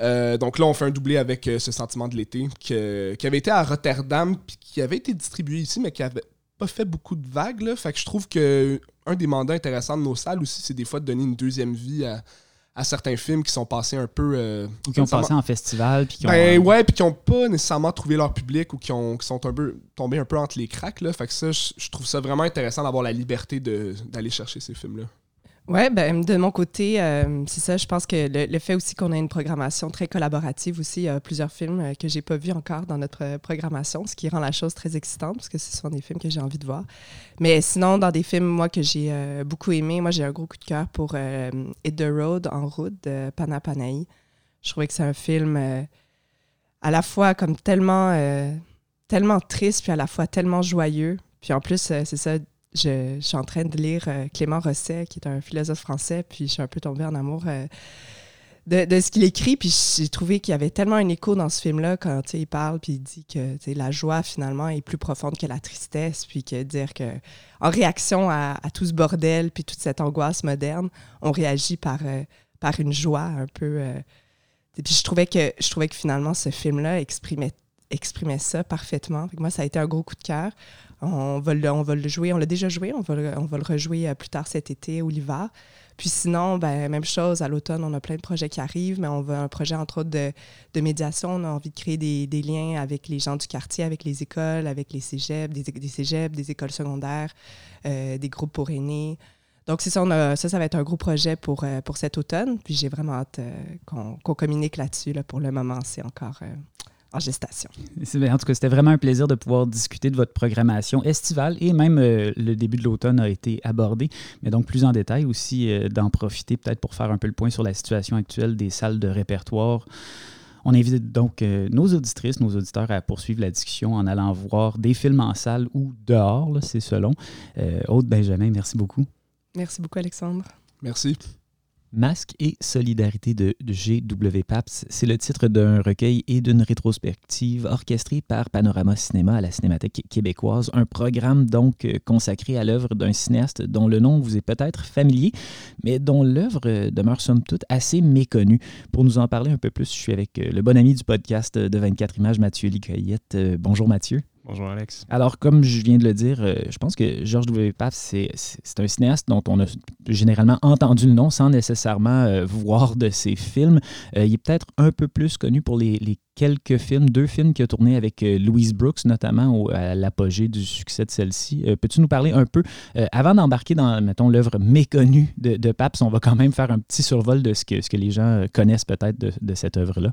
Euh, donc là, on fait un doublé avec Ce sentiment de l'été qui avait été à Rotterdam puis qui avait été distribué ici, mais qui avait pas fait beaucoup de vagues. Là. Fait que je trouve que un des mandats intéressants de nos salles aussi, c'est des fois de donner une deuxième vie à, certains films qui sont passés un peu. Euh, qui ont passé en festival. Puis qui ont, ben, euh, ouais, puis qui n'ont pas nécessairement trouvé leur public ou qui, ont, qui sont un peu tombés un peu entre les cracks. Là. Fait que ça, je trouve ça vraiment intéressant d'avoir la liberté d'aller chercher ces films-là. Oui, ben, de mon côté, euh, c'est ça. Je pense que le, fait aussi qu'on a une programmation très collaborative aussi, il y a plusieurs films euh, que j'ai pas vus encore dans notre euh, programmation, ce qui rend la chose très excitante parce que ce sont des films que j'ai envie de voir. Mais sinon, dans des films, moi, que j'ai beaucoup aimé, moi, j'ai un gros coup de cœur pour Hit the Road, En route de Pana Je trouvais que c'est un film à la fois comme tellement, tellement triste, puis à la fois tellement joyeux. Puis en plus, c'est ça, je, suis en train de lire euh, Clément Rosset, qui est un philosophe français, puis je suis un peu tombée en amour euh, de, ce qu'il écrit. Puis j'ai trouvé qu'il y avait tellement un écho dans ce film-là quand il parle, puis il dit que la joie, finalement, est plus profonde que la tristesse, puis que dire que en réaction à, tout ce bordel, puis toute cette angoisse moderne, on réagit par, euh, une joie un peu. puis je trouvais que je trouvais que finalement ce film-là exprimait ça parfaitement. moi, ça a été un gros coup de cœur. On va, le, on jouer, on l'a déjà joué, on va le, on rejouer euh, plus tard cet été ou l'hiver. Puis sinon, ben, même chose, à l'automne, on a plein de projets qui arrivent, mais on veut un projet, entre autres, de, médiation. On a envie de créer des, liens avec les gens du quartier, avec les écoles, avec les cégeps, des, des des écoles secondaires, euh, des groupes pour aînés. Donc, c'est ça, ça, ça va être un gros projet pour, euh, cet automne. Puis j'ai vraiment hâte qu'on communique là-dessus. Là, pour le moment, c'est encore en gestation. En tout cas, c'était vraiment un plaisir de pouvoir discuter de votre programmation estivale et même euh, le début de l'automne a été abordé, mais donc plus en détail aussi euh, d'en profiter peut-être pour faire un peu le point sur la situation actuelle des salles de répertoire. On invite donc euh, nos auditrices, nos auditeurs à poursuivre la discussion en allant voir des films en salle ou dehors, c'est selon. Aude Benjamin, merci beaucoup. Merci beaucoup, Alexandre. Merci. Masque et solidarité de G.W. Paps, c'est le titre d'un recueil et d'une rétrospective orchestrée par Panorama Cinéma à la Cinémathèque québécoise, un programme donc euh, consacré à l'œuvre d'un cinéaste dont le nom vous est peut-être familier, mais dont l'œuvre euh, demeure somme toute assez méconnue. Pour nous en parler un peu plus, je suis avec euh, le bon ami du podcast de 24 images, Mathieu Licoyette. Bonjour Mathieu. Bonjour Alex. Alors, comme je viens de le dire, euh, je pense que Georges W. Pape, c'est un cinéaste dont on a généralement entendu le nom sans nécessairement euh, voir de ses films. Euh, il est peut-être un peu plus connu pour les, quelques films, deux films qu'il a tournés avec Louise Brooks, notamment à l'apogée du succès de celle-ci. Peux-tu nous parler un peu, avant d'embarquer dans, mettons, l'œuvre méconnue de, de, Paps, on va quand même faire un petit survol de ce que, ce que les gens connaissent peut-être de, cette œuvre-là?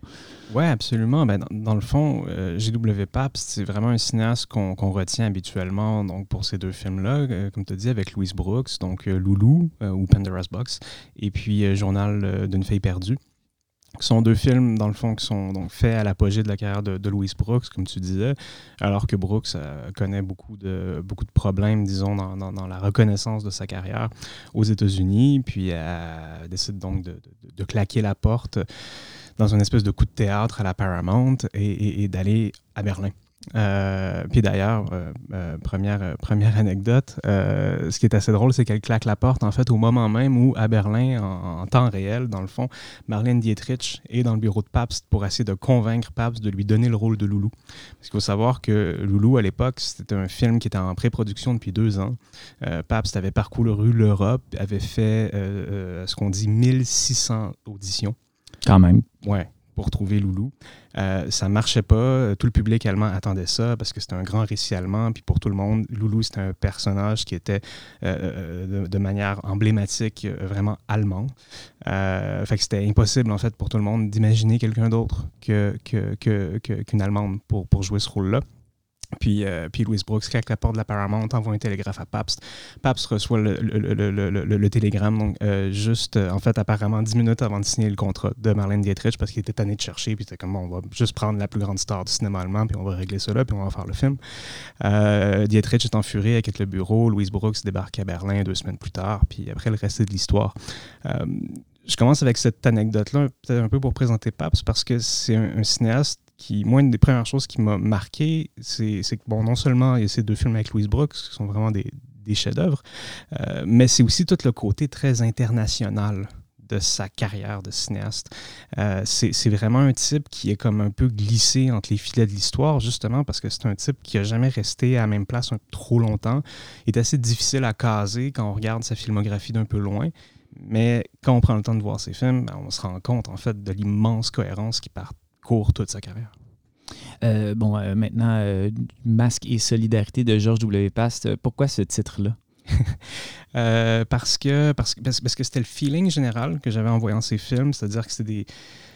Oui, absolument. Ben, dans, le fond, G.W. Paps, c'est vraiment un cinéaste qu'on retient habituellement donc, pour ces deux films-là, comme tu as dit, avec Louise Brooks, donc Loulou ou Pandora's Box, et puis Journal d'une fille perdue. Ce sont deux films, dans le fond, qui sont donc faits à l'apogée de la carrière de, Louise Brooks, comme tu disais, alors que Brooks euh, connaît beaucoup de, beaucoup de problèmes, disons, dans, la reconnaissance de sa carrière aux États-Unis, puis elle décide donc de, de, claquer la porte dans une espèce de coup de théâtre à la Paramount et d'aller à Berlin. Euh, puis d'ailleurs, euh, euh, première, première anecdote, ce qui est assez drôle, c'est qu'elle claque la porte en fait au moment même où à Berlin, en, temps réel, dans le fond, Marlène Dietrich est dans le bureau de Pabst pour essayer de convaincre Pabst de lui donner le rôle de Loulou. Parce qu'il faut savoir que Loulou, à l'époque, c'était un film qui était en pré-production depuis deux ans. Pabst avait parcouru l'Europe, avait fait ce qu'on dit 1600 auditions. Quand même. Ouais pour trouver Loulou. Euh, ça marchait pas. Tout le public allemand attendait ça parce que c'était un grand récit allemand. Puis pour tout le monde, Loulou, c'était un personnage qui était euh, euh, de, manière emblématique vraiment allemand. fait c'était impossible, en fait, pour tout le monde d'imaginer quelqu'un d'autre qu'une Allemande pour, pour jouer ce rôle-là. Puis, euh, puis Louis Brooks claque la porte de la Paramount, envoie un télégraphe à Pabst. Pabst reçoit le, le, télégramme, donc euh, juste, euh, en fait, apparemment dix minutes avant de signer le contrat de Marlène Dietrich parce qu'il était tanné de chercher. Puis c'était comme, bon, on va juste prendre la plus grande star du cinéma allemand, puis on va régler cela, puis on va faire le film. Dietrich est en furie, quitte le bureau. Louis Brooks débarque à Berlin deux semaines plus tard, puis après, le reste de l'histoire je commence avec cette anecdote-là, peut-être un peu pour présenter Pabst, parce que c'est un, cinéaste qui, moi, une des premières choses qui m'a marqué, c'est que, bon, non seulement il y a ces deux films avec Louise Brooks, qui sont vraiment des, chefs-d'œuvre, euh, mais c'est aussi tout le côté très international de sa carrière de cinéaste. Euh, c'est vraiment un type qui est comme un peu glissé entre les filets de l'histoire, justement parce que c'est un type qui n'a jamais resté à la même place trop longtemps. Il est assez difficile à caser quand on regarde sa filmographie d'un peu loin. Mais quand on prend le temps de voir ses films, ben, on se rend compte en fait de l'immense cohérence qui parcourt toute sa carrière? Euh, bon, euh, maintenant, euh, Masque et solidarité de Georges W. Past, pourquoi ce titre-là? parce que parce, parce que c'était le feeling général que j'avais en voyant ces films, c'est-à-dire que c'est des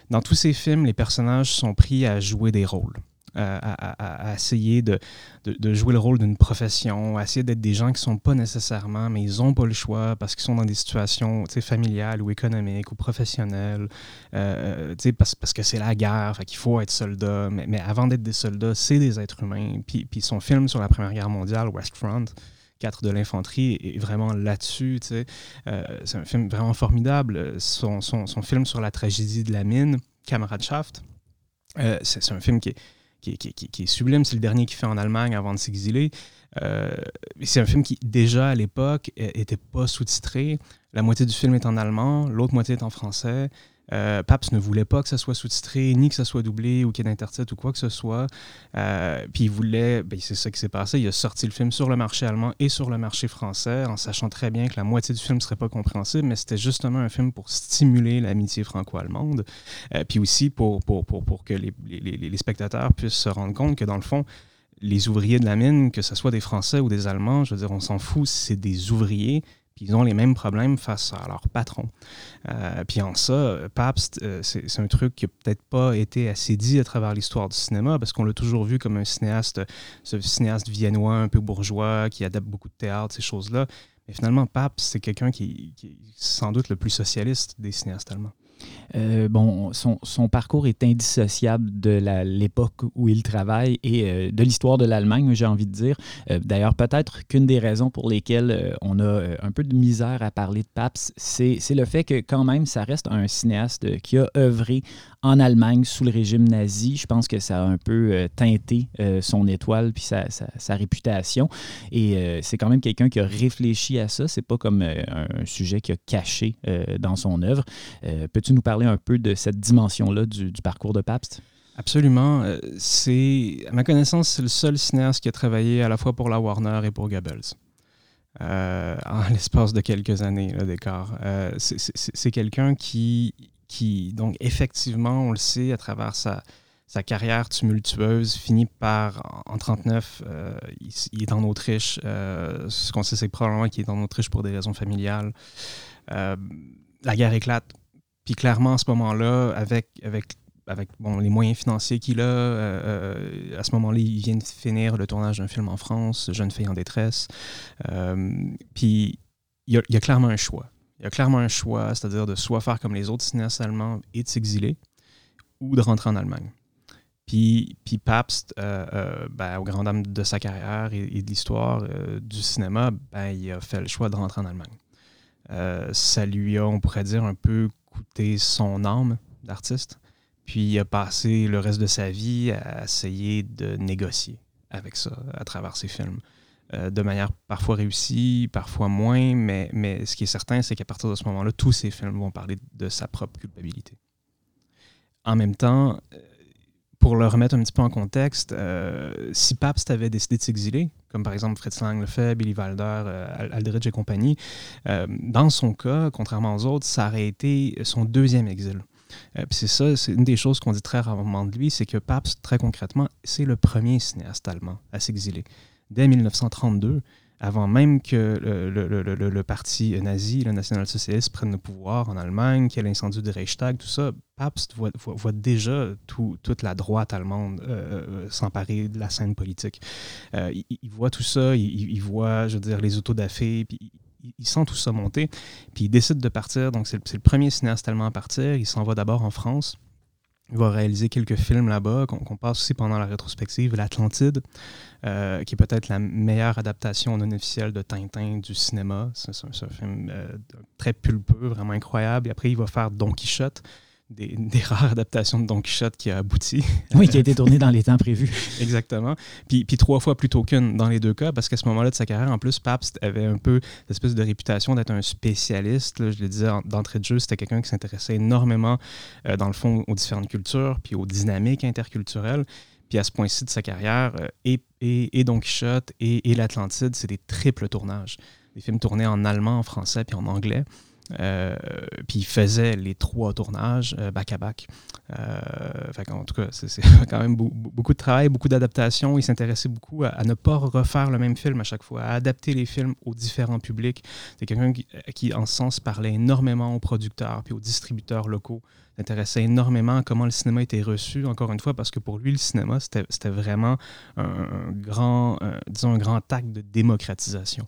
dans tous ces films, les personnages sont pris à jouer des rôles à, essayer de, de, jouer le rôle d'une profession, à essayer d'être des gens qui ne sont pas nécessairement, mais ils n'ont pas le choix parce qu'ils sont dans des situations familiales ou économiques ou professionnelles, euh, parce, parce, que c'est la guerre, qu'il faut être soldat. Mais, mais avant d'être des soldats, c'est des êtres humains. Puis, puis son film sur la Première Guerre mondiale, West Front, 4 de l'infanterie est vraiment là-dessus. Euh, c'est un film vraiment formidable. Son, son, son, film sur la tragédie de la mine, Kameradschaft, euh, c'est un film qui est, qui, est sublime. C'est le dernier qu'il fait en Allemagne avant de s'exiler. Euh, c'est un film qui, déjà à l'époque, n'était pas sous-titré. La moitié du film est en allemand, l'autre moitié est en français. Euh, Paps ne voulait pas que ça soit sous-titré, ni que ça soit doublé ou qu'il y ait d'intertitre ou quoi que ce soit. Euh, puis il voulait, ben, c'est ça qui s'est passé, il a sorti le film sur le marché allemand et sur le marché français, en sachant très bien que la moitié du film ne serait pas compréhensible, mais c'était justement un film pour stimuler l'amitié franco-allemande, euh, puis aussi pour, que les, les, les, spectateurs puissent se rendre compte que dans le fond, les ouvriers de la mine, que ce soit des Français ou des Allemands, je veux dire, on s'en fout, c'est des ouvriers ils ont les mêmes problèmes face à leur patron. Euh, puis en ça, Pabst, euh, c'est un truc qui n'a peut-être pas été assez dit à travers l'histoire du cinéma, parce qu'on l'a toujours vu comme un cinéaste, ce cinéaste viennois, un peu bourgeois, qui adapte beaucoup de théâtre, ces choses-là. Mais finalement, Pabst, c'est quelqu'un qui, qui, est sans doute le plus socialiste des cinéastes allemands. Euh, bon, son, parcours est indissociable de l'époque où il travaille et euh, de l'histoire de l'Allemagne, j'ai envie de dire. Euh, d'ailleurs, peut-être qu'une des raisons pour lesquelles on a un peu de misère à parler de Paps, c'est le fait que quand même, ça reste un cinéaste qui a œuvré en Allemagne sous le régime nazi. Je pense que ça a un peu teinté son étoile puis sa, réputation. Et c'est quand même quelqu'un qui a réfléchi à ça. C'est pas comme un, sujet qui a caché dans son œuvre. Peux-tu nous parler un peu de cette dimension-là du, parcours de Pabst? Absolument. Euh, c'est, à ma connaissance, c'est le seul cinéaste qui a travaillé à la fois pour la Warner et pour Goebbels. Euh, en l'espace de quelques années d'écart. Euh, c'est quelqu'un qui, qui, donc effectivement, on le sait à travers sa, carrière tumultueuse finit par, en 1939, il, est en Autriche. ce qu'on sait, c'est probablement qu'il est en Autriche pour des raisons familiales. la guerre éclate. Puis clairement, à ce moment-là, avec, les moyens financiers qu'il a. Euh, euh, à ce moment-là, il vient de finir le tournage d'un film en France, Jeune fille en détresse. Euh, puis il y, a, clairement un choix. Il y a clairement un choix, c'est-à-dire de soit faire comme les autres cinéastes allemands et de s'exiler, ou de rentrer en Allemagne. Puis, puis Pabst, ben, au grand dam de sa carrière et, de l'histoire du cinéma, ben, il a fait le choix de rentrer en Allemagne. ça lui a, on pourrait dire, un peu coûté son âme d'artiste. Puis il a passé le reste de sa vie à essayer de négocier avec ça à travers ses films. Euh, de manière parfois réussie, parfois moins, mais, mais ce qui est certain, c'est qu'à partir de ce moment-là, tous ces films vont parler de sa propre culpabilité. En même temps, euh, pour le remettre un petit peu en contexte, euh, si Pabst avait décidé de s'exiler, comme par exemple Fritz Lang le fait, Billy Wilder, Aldrich et compagnie, dans son cas, contrairement aux autres, ça aurait été son deuxième exil. Euh, c'est ça, c'est une des choses qu'on dit très rarement de lui, c'est que Pabst, très concrètement, c'est le premier cinéaste allemand à s'exiler. Dès 1932, avant même que le, parti nazi, le national-socialiste, prenne le pouvoir en Allemagne, qu'il y ait l'incendie du Reichstag, tout ça, Pabst voit, déjà toute la droite allemande euh, euh, s'emparer de la scène politique. il, voit tout ça, il, il, voit, je veux dire, les autodafés, puis il, sent tout ça monter, puis il décide de partir. Donc, c'est le, premier cinéaste allemand à partir. Il s'en va d'abord en France. Il va réaliser quelques films là-bas, qu'on passe aussi pendant la rétrospective. L'Atlantide, euh, qui est peut-être la meilleure adaptation non officielle de Tintin du cinéma. C'est un, film euh, très pulpeux, vraiment incroyable. Et après, il va faire Don Quichotte, des, rares adaptations de Don Quichotte qui a abouti. Oui, qui a été tourné dans les temps prévus. Exactement. Puis, puis trois fois plutôt qu'une dans les deux cas, parce qu'à ce moment-là de sa carrière, en plus, Pabst avait un peu l'espèce de réputation d'être un spécialiste. je le disais d'entrée de jeu, c'était quelqu'un qui s'intéressait énormément, euh, dans le fond, aux différentes cultures, puis aux dynamiques interculturelles. Puis à ce point-ci de sa carrière, euh, et, et, Don Quichotte et, et l'Atlantide, c'est des triples tournages. Des films tournés en allemand, en français, puis en anglais. Euh, puis il faisait les trois tournages euh, back-à-back. Euh, en tout cas, c'est quand même beaucoup de travail, beaucoup d'adaptation. Il s'intéressait beaucoup à, ne pas refaire le même film à chaque fois, à adapter les films aux différents publics. C'est quelqu'un qui, en ce sens, parlait énormément aux producteurs puis aux distributeurs locaux. S'intéressait énormément à comment le cinéma était reçu, encore une fois, parce que pour lui, le cinéma, c'était vraiment un, grand, disons, un grand acte de démocratisation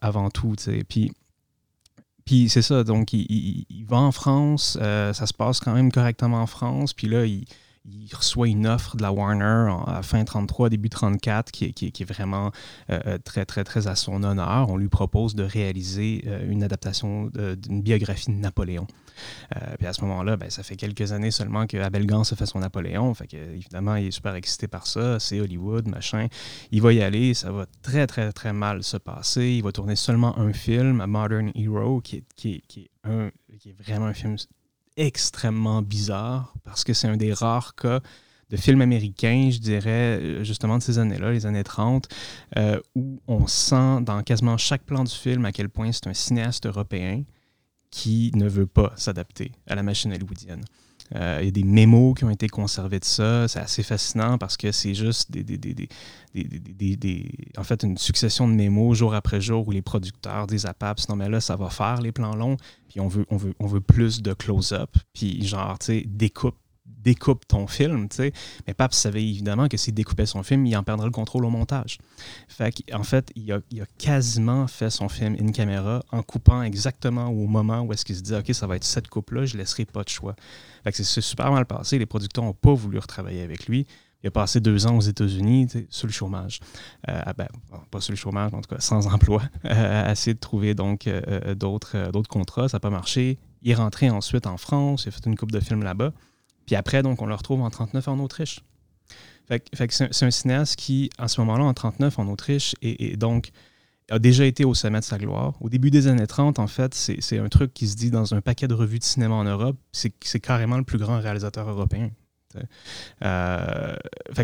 avant tout. Puis puis c'est ça, donc il, va en France, euh, ça se passe quand même correctement en France, puis là, il, reçoit une offre de la Warner à fin 33, début 34, qui, est vraiment euh, euh, très, très, très à son honneur. On lui propose de réaliser une adaptation d'une biographie de Napoléon. Euh, puis à ce moment-là, ben, ça fait quelques années seulement que Abel Gans a fait son Napoléon. Fait que, évidemment, il est super excité par ça. C'est Hollywood, machin. Il va y aller. Ça va très, très, très mal se passer. Il va tourner seulement un film, A Modern Hero, qui est, qui qui est, un, qui est vraiment un film extrêmement bizarre parce que c'est un des rares cas de films américains, je dirais, euh, justement de ces années-là, les années 30, euh, où on sent dans quasiment chaque plan du film à quel point c'est un cinéaste européen qui ne veut pas s'adapter à la machine hollywoodienne. Euh, il y a des mémos qui ont été conservés de ça. C'est assez fascinant parce que c'est juste des, en fait une succession de mémos jour après jour où les producteurs disent à Paps non mais là ça va faire les plans longs puis on veut on veut on veut plus de close-up puis genre tu sais découpe découpe ton film, tu sais. Mais Pape savait évidemment que s'il découpait son film, il en perdrait le contrôle au montage. Fait en fait, il a, quasiment fait son film in camera en coupant exactement au moment où est-ce qu'il se dit OK, ça va être cette coupe-là, je laisserai pas de choix. Fait que c'est super mal passé. Les producteurs n'ont pas voulu retravailler avec lui. Il a passé deux ans aux États-Unis sur le chômage. Euh, ben, pas sur le chômage, en tout cas sans emploi. Euh, essayer de trouver donc euh, d'autres contrats. Ça n'a pas marché. Il est rentré ensuite en France. Il a fait une coupe de films là-bas. Puis après, donc, on le retrouve en 39 en Autriche. Fait, c'est un, cinéaste qui, en ce moment-là, en 39 en Autriche, et, donc a déjà été au sommet de sa gloire. Au début des années 30, en fait, c'est un truc qui se dit dans un paquet de revues de cinéma en Europe, c'est carrément le plus grand réalisateur européen. Euh,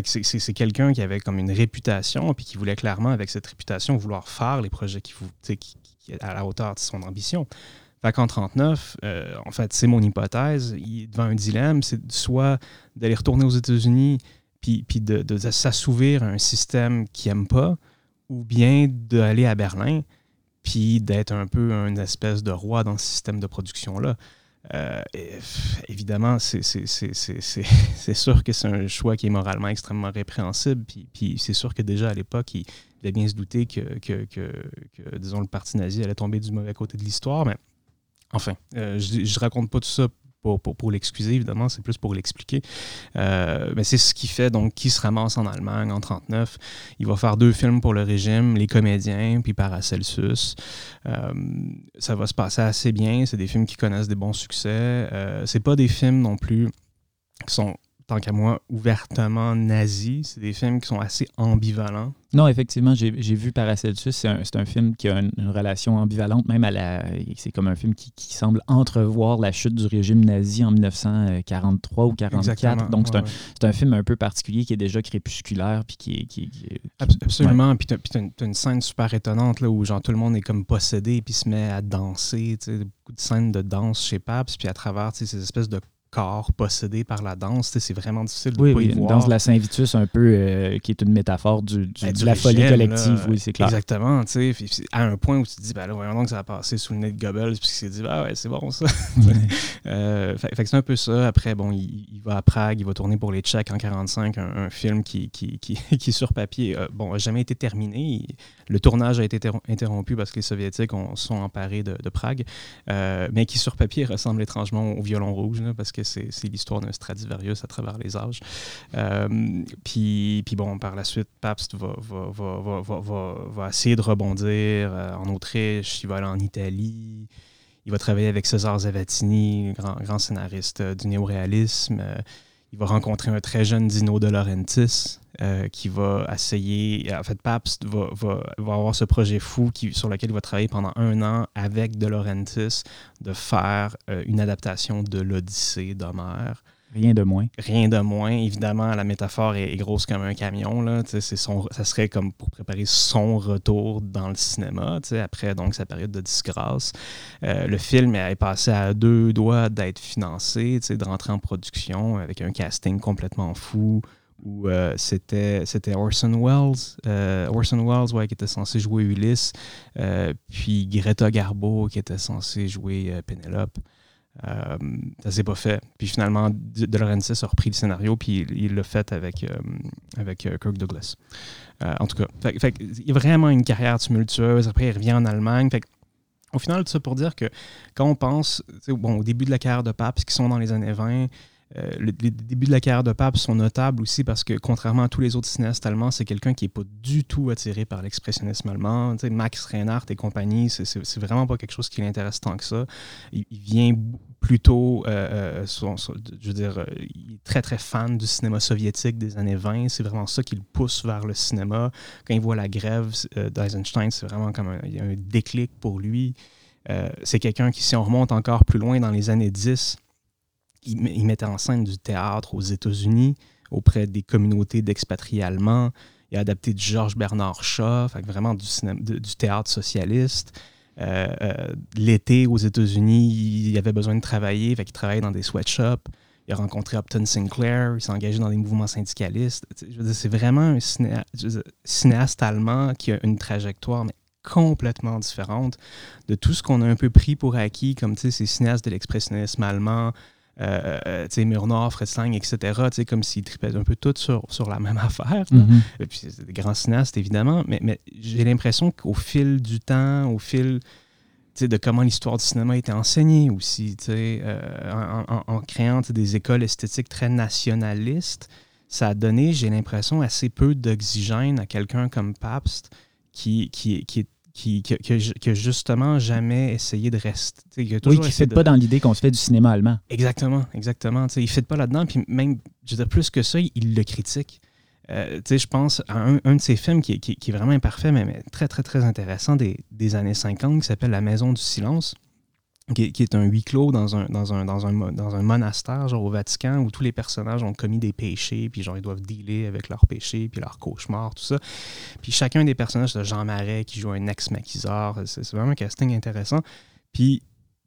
c'est quelqu'un qui avait comme une réputation, puis qui voulait clairement, avec cette réputation, vouloir faire les projets qui, qui, qui à la hauteur de son ambition. Fait qu'en 39, euh, en fait, c'est mon hypothèse, il est devant un dilemme, c'est soit d'aller retourner aux États-Unis puis, puis de, s'assouvir à un système qu'il n'aime pas, ou bien d'aller à Berlin puis d'être un peu une espèce de roi dans ce système de production-là. Euh, évidemment, c'est sûr que c'est un choix qui est moralement extrêmement répréhensible. Puis, c'est sûr que déjà à l'époque, il, il devait bien se douter que, que, le parti nazi allait tomber du mauvais côté de l'histoire. Mais enfin, euh, je ne raconte pas tout ça pour, l'excuser, évidemment, c'est plus pour l'expliquer. Euh, mais c'est ce qui fait donc qu'il se ramasse en Allemagne en 39. Il va faire deux films pour le régime, Les Comédiens, puis Paracelsus. Euh, ça va se passer assez bien. C'est des films qui connaissent des bons succès. Euh, c'est pas des films non plus qui sont tant qu'à moi, ouvertement nazis. C'est des films qui sont assez ambivalents. Non, effectivement, j'ai vu Paracelsus. C'est un, un, film qui a une, relation ambivalente, même à la. C'est comme un film qui, qui, semble entrevoir la chute du régime nazi en 1943 ou 1944. Donc, c'est un, un, film un peu particulier qui est déjà crépusculaire. Puis qui, qui, Absolument. Puis, tu as, une scène super étonnante là, où genre, tout le monde est comme possédé puis se met à danser. Beaucoup de scènes de danse chez Paps. Puis à travers ces espèces de corps possédé par la danse. C'est vraiment difficile de oui, pas y voir. danse de la Saint-Vitus un peu, euh, qui est une métaphore du, ben, de la folie collective, oui, c'est clair. Exactement, tu sais, à un point où tu te dis, ben là, voyons donc que ça a passé sous le nez de Goebbels, puis il s'est dit, ah ouais, c'est bon ça. euh, fait, que c'est un peu ça. Après, bon, il, va à Prague, il va tourner pour les Tchèques en 45, un, film qui, qui, qui, qui, sur papier, euh, bon, n'a jamais été terminé. le tournage a été interrompu parce que les Soviétiques ont, sont emparés de, Prague, mais qui sur papier ressemble étrangement au violon rouge, parce que c'est l'histoire d'un Stradivarius à travers les âges. Euh, puis, puis bon, par la suite, Pabst va, va, va, va essayer de rebondir euh, en Autriche, il va aller en Italie. Il va travailler avec César Zavatini, grand, grand scénariste euh, du néoréalisme. Il va rencontrer un très jeune Dino De Laurentiis qui va essayer. En fait, Pabst va, va, va, avoir ce projet fou qui, sur lequel il va travailler pendant un an avec De Laurentiis de faire une adaptation de l'Odyssée d'Homère. Rien de moins. Rien de moins. Évidemment, la métaphore est, grosse comme un camion. Là. Son, ça serait comme pour préparer son retour dans le cinéma, après donc sa période de disgrâce. Euh, le film est passé à deux doigts d'être financé, de rentrer en production avec un casting complètement fou où euh, c'était Orson Welles, euh, Orson Welles qui était censé jouer Ulysse, puis Greta Garbo qui était censé jouer Penelope. Euh, ça s'est pas fait. Puis finalement, De Laurentiis a repris le scénario, puis il l'a fait avec, euh, avec euh, Kirk Douglas. en tout cas, il y a vraiment une carrière tumultueuse. Après, il revient en Allemagne. au final, tout ça pour dire que quand on pense bon, au début de la carrière de Pape, qui sont dans les années 20, euh, les, débuts de la carrière de Pape sont notables aussi parce que, contrairement à tous les autres cinéastes allemands, c'est quelqu'un qui n'est pas du tout attiré par l'expressionnisme allemand. Max Reinhardt et compagnie, c'est vraiment pas quelque chose qui l'intéresse tant que ça. Il, vient plutôt, euh, euh, je veux dire, il est très très fan du cinéma soviétique des années 20. C'est vraiment ça qui le pousse vers le cinéma. Quand il voit la grève d'Eisenstein, c'est vraiment comme un, un déclic pour lui. c'est quelqu'un qui, si on remonte encore plus loin dans les années 10, il, mettait en scène du théâtre aux États-Unis auprès des communautés d'expatriés allemands. Il a adapté du Georges Bernard Shaw, vraiment du, théâtre socialiste. Euh, euh, l'été aux États-Unis, il avait besoin de travailler, fait il travaillait dans des sweatshops. Il a rencontré Upton Sinclair, il s'est engagé dans des mouvements syndicalistes. C'est vraiment un cinéaste allemand qui a une trajectoire mais complètement différente de tout ce qu'on a un peu pris pour acquis, comme ces cinéastes de l'expressionnisme allemand, euh, euh, Murnau, Fred Lang, etc., comme s'ils tripaient un peu tout sur, sur la même affaire. Mm-hmm. Et puis, c'est des grands cinéastes, évidemment, mais, mais j'ai l'impression qu'au fil du temps, au fil de comment l'histoire du cinéma a été enseignée aussi, euh, en, en, créant des écoles esthétiques très nationalistes, ça a donné, j'ai l'impression, assez peu d'oxygène à quelqu'un comme Pabst qui, qui, qui est qui, qui, justement jamais essayé de rester. Oui, qui ne fait pas dans l'idée qu'on se fait du cinéma allemand. Exactement, exactement. il ne fait pas là-dedans. Puis même, je veux plus que ça, il, le critique. Euh, je pense à un, un, de ses films qui, qui, est vraiment imparfait, mais, mais, très, très, très intéressant des, des années 50, qui s'appelle La Maison du Silence qui, est un huis clos dans un, monastère, genre au Vatican, où tous les personnages ont commis des péchés, puis genre ils doivent dealer avec leurs péchés, puis leurs cauchemars, tout ça. Puis chacun des personnages, de Jean Marais qui joue un ex-maquisard, c'est vraiment un casting intéressant. Puis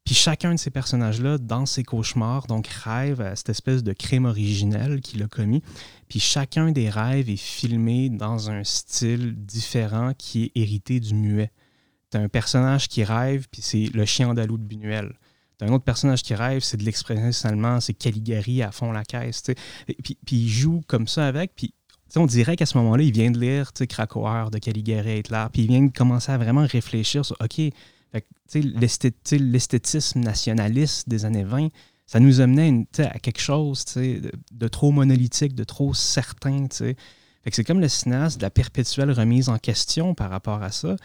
Puis chacun de ces personnages-là, dans ses cauchemars, donc rêve à cette espèce de crime originel qu'il a commis. Puis chacun des rêves est filmé dans un style différent qui est hérité du muet. Tu as un personnage qui rêve, puis c'est le chien andalou de Buñuel. Tu as un autre personnage qui rêve, c'est de l'expression allemand, c'est Caligari à fond la caisse. Puis, il joue comme ça avec, puis on dirait qu'à ce moment-là, il vient de lire Krakauer de Caligari Hitler, puis il vient de commencer à vraiment réfléchir sur OK, l'esthétisme nationaliste des années 20, ça nous amenait à quelque chose de, trop monolithique, de trop certain. c'est comme le cinéaste de la perpétuelle remise en question par rapport à ça.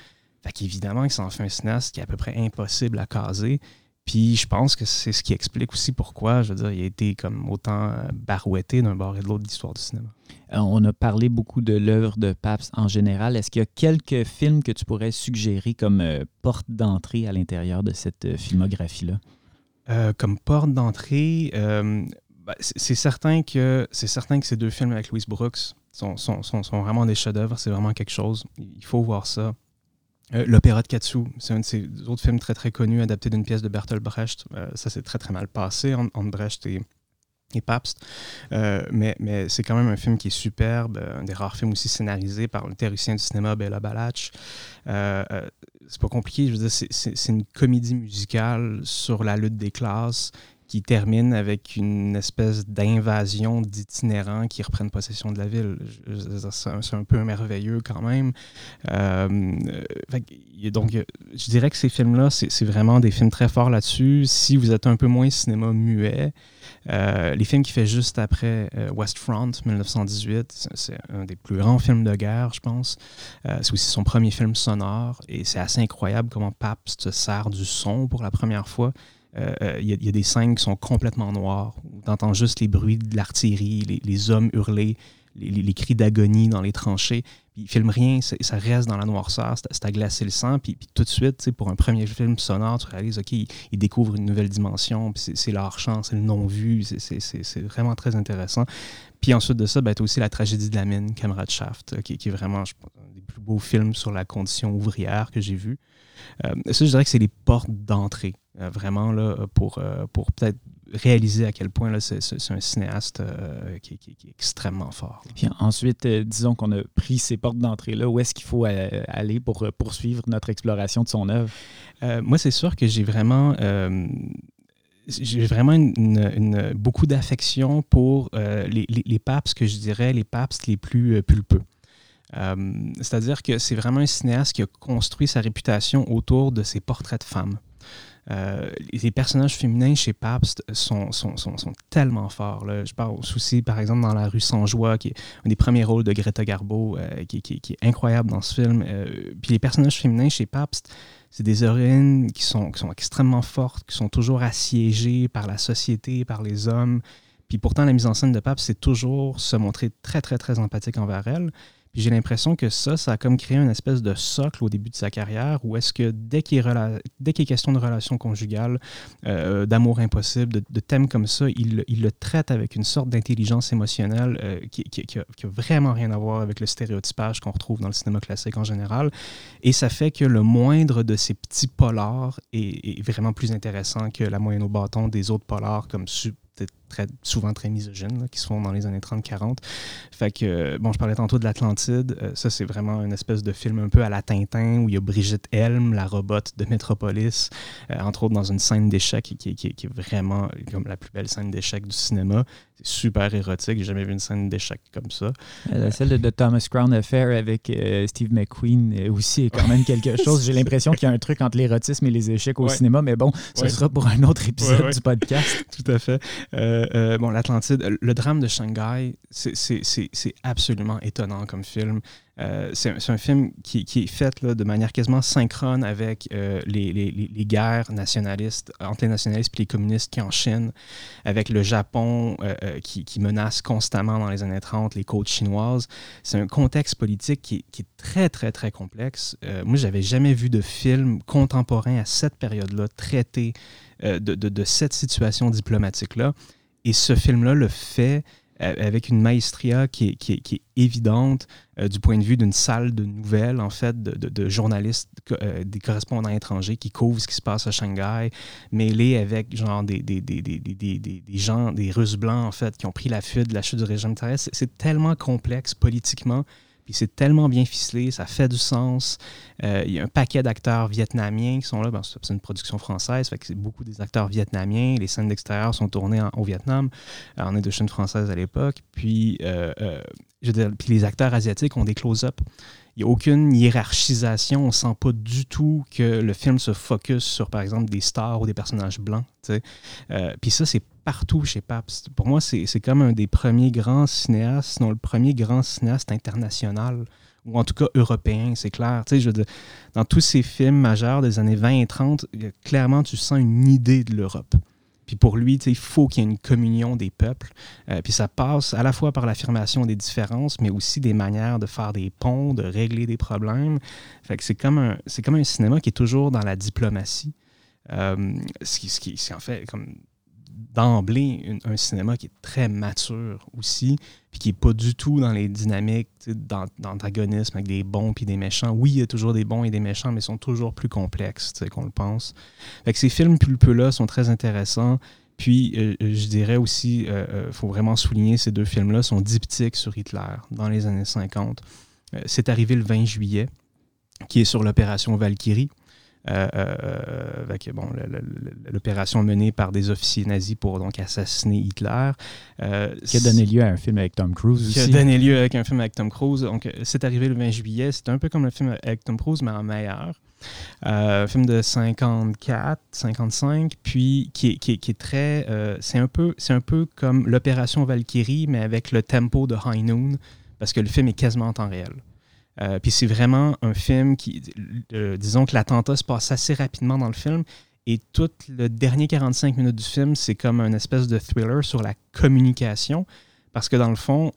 Fait qu'évidemment que ça en fait un cinéaste qui est à peu près impossible à caser. Puis je pense que c'est ce qui explique aussi pourquoi, je veux dire, il a été comme autant euh, barouetté d'un bord et de l'autre de l'histoire du cinéma. Euh, on a parlé beaucoup de l'œuvre de Pabst en général. Est-ce qu'il y a quelques films que tu pourrais suggérer comme euh, porte d'entrée à l'intérieur de cette filmographie-là? comme porte d'entrée, ben, c'est certain que c'est certain que ces deux films avec Louis Brooks sont, sont, sont, sont vraiment des chefs-d'œuvre. C'est vraiment quelque chose. Il faut voir ça. Euh, L'Opéra de Katsu, c'est un de ses autres films très très connus, adapté d'une pièce de Bertolt Brecht. Euh, ça s'est très très mal passé entre Brecht et, et Pabst. Euh, mais, mais c'est quand même un film qui est superbe, un des rares films aussi scénarisés par le théoricien du cinéma Bela Balach. c'est pas compliqué, je veux dire, c'est une comédie musicale sur la lutte des classes qui termine avec une espèce d'invasion d'itinérants qui reprennent possession de la ville. C'est un peu merveilleux quand même. Euh, donc, je dirais que ces films-là, c'est vraiment des films très forts là-dessus. Si vous êtes un peu moins cinéma muet, euh, les films qu'il fait juste après euh, West Front, 1918, c'est un des plus grands films de guerre, je pense. c'est aussi son premier film sonore et c'est assez incroyable comment Pabst se sert du son pour la première fois. Euh, euh, il y, a des scènes qui sont complètement noires. On entend juste les bruits de l'artillerie, les, hommes hurler, les, cris d'agonie dans les tranchées. Puis ne filme rien, ça reste dans la noirceur, c'est à glacer le sang. Puis, tout de suite, pour un premier film sonore, tu réalises, OK, ils, découvrent une nouvelle dimension, c'est leur chant, c'est le non-vu, c'est vraiment très intéressant. Puis ensuite de ça, ben, tu as aussi La tragédie de la mine, Camarade Shaft, qui, qui, est vraiment un des plus beaux films sur la condition ouvrière que j'ai vu. Euh, ça, je dirais que c'est les portes d'entrée, euh, vraiment, là, pour, euh, pour peut-être réaliser à quel point c'est, un cinéaste qui, est extrêmement fort. Puis ensuite, disons qu'on a pris ces portes d'entrée-là, où est-ce qu'il faut aller pour poursuivre notre exploration de son œuvre? moi, c'est sûr que j'ai vraiment j'ai vraiment une, beaucoup d'affection pour les, les, les, papes, que je dirais les papes les plus pulpeux. Euh, c'est-à-dire que c'est vraiment un cinéaste qui a construit sa réputation autour de ses portraits de femmes. Euh, les personnages féminins chez Pabst sont, sont, sont, tellement forts. Je parle aussi, par exemple, dans La rue sans joie, qui est un des premiers rôles de Greta Garbo, euh, qui, est incroyable dans ce film. puis les personnages féminins chez Pabst, c'est des héroïnes qui sont, qui sont extrêmement fortes, qui sont toujours assiégées par la société, par les hommes. Puis pourtant, la mise en scène de Pabst, c'est toujours se montrer très, très, très empathique envers elles j'ai l'impression que ça, ça a comme créé une espèce de socle au début de sa carrière où est-ce que dès qu'il est, question de relations conjugales, euh, d'amour impossible, de, thèmes comme ça, il, le traite avec une sorte d'intelligence émotionnelle euh, qui, qui, a, vraiment rien à voir avec le stéréotypage qu'on retrouve dans le cinéma classique en général. Et ça fait que le moindre de ces petits polars est, vraiment plus intéressant que la moyenne au bâton des autres polars comme très, souvent très misogynes, qui se font dans les années 30-40. Fait que, bon, je parlais tantôt de l'Atlantide. Euh, ça, c'est vraiment une espèce de film un peu à la Tintin où il y a Brigitte Helm, la robot de Metropolis, euh, entre autres dans une scène d'échec qui, qui, qui, est vraiment comme la plus belle scène d'échec du cinéma. C'est super érotique. J'ai jamais vu une scène d'échec comme ça. Euh, celle de Thomas Crown Affair avec Steve McQueen aussi est quand même quelque chose. J'ai l'impression qu'il y a un truc entre l'érotisme et les échecs au cinéma, mais bon, ce sera pour un autre épisode du podcast. Tout à fait. Euh, bon, l'Atlantide, le drame de Shanghai, c'est absolument étonnant comme film. Euh, c'est un film qui, est fait de manière quasiment synchrone avec euh, les, guerres nationalistes, entre les nationalistes et les communistes qui en Chine, avec le Japon qui, menace constamment dans les années 30 les côtes chinoises. C'est un contexte politique qui, est très, très, très complexe. moi, j'avais jamais vu de film contemporain à cette période-là traiter de, cette situation diplomatique-là. Et ce film-là le fait avec une maestria qui est, qui est, évidente du point de vue d'une salle de nouvelles, en fait, de, de, journalistes, des correspondants étrangers qui couvrent ce qui se passe à Shanghai, mêlés avec genre des, des, des, des, gens, des Russes blancs, en fait, qui ont pris la fuite de la chute du régime terrestre. C'est tellement complexe politiquement puis c'est tellement bien ficelé, ça fait du sens. Euh, il y a un paquet d'acteurs vietnamiens qui sont là. Ben, c'est une production française, fait que c'est beaucoup des acteurs vietnamiens. Les scènes d'extérieur sont tournées au Vietnam, en Indochine française à l'époque. Puis, euh, euh, puis les acteurs asiatiques ont des close-up. N'y a aucune hiérarchisation. On ne sent pas du tout que le film se focus sur, par exemple, des stars ou des personnages blancs. Euh, puis ça, c'est partout chez Pabst. Pour moi, c'est comme un des premiers grands cinéastes, sinon le premier grand cinéaste international, ou en tout cas européen, c'est clair. Dans tous ces films majeurs des années 20 et 30, clairement, tu sens une idée de l'Europe. Puis pour lui, il faut qu'il y ait une communion des peuples. Euh, puis ça passe à la fois par l'affirmation des différences, mais aussi des manières de faire des ponts, de régler des problèmes. Fait que c'est comme un, c'est comme un cinéma qui est toujours dans la diplomatie. Euh, ce qui, ce qui en fait comme d'emblée un cinéma qui est très mature aussi, puis qui n'est pas du tout dans les dynamiques d'antagonisme avec des bons puis des méchants. Oui, il y a toujours des bons et des méchants, mais ils sont toujours plus complexes qu'on le pense. Fait ces films pulpeux-là sont très intéressants. Puis, euh, je dirais aussi, il euh, euh, faut vraiment souligner, ces deux films-là sont diptyques sur Hitler dans les années 50. C'est arrivé le 20 juillet, qui est sur l'opération Valkyrie. Euh, euh, avec bon, l'opération menée par des officiers nazis pour donc assassiner Hitler. Euh, qui a donné lieu à un film avec Tom Cruise qui a donné lieu avec un film avec Tom Cruise. Donc, c'est arrivé le 20 juillet. C'est un peu comme le film avec Tom Cruise, mais en meilleur. Euh, film de 54, 55, puis qui est, qui est, qui est très. c'est un, peu, un peu comme l'opération Valkyrie, mais avec le tempo de High Noon, parce que le film est quasiment en temps réel. Euh, puis c'est vraiment un film qui, disons que l'attentat se passe assez rapidement dans le film. Et tout le dernier 45 minutes du film, c'est comme un espèce de thriller sur la communication. Parce que dans le fond,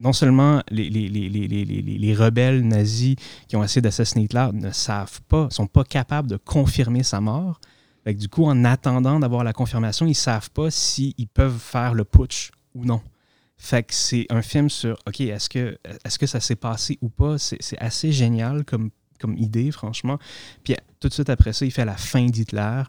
non seulement les, les, les, les rebelles nazis qui ont essayé d'assassiner Hitler ne savent pas, sont pas capables de confirmer sa mort. du coup, en attendant d'avoir la confirmation, ils savent pas s'ils peuvent faire le putsch ou non. Fait que c'est un film sur, OK, est-ce que, est que ça s'est passé ou pas? C'est assez génial comme, comme idée, franchement. Puis tout de suite après ça, il fait la fin d'Hitler,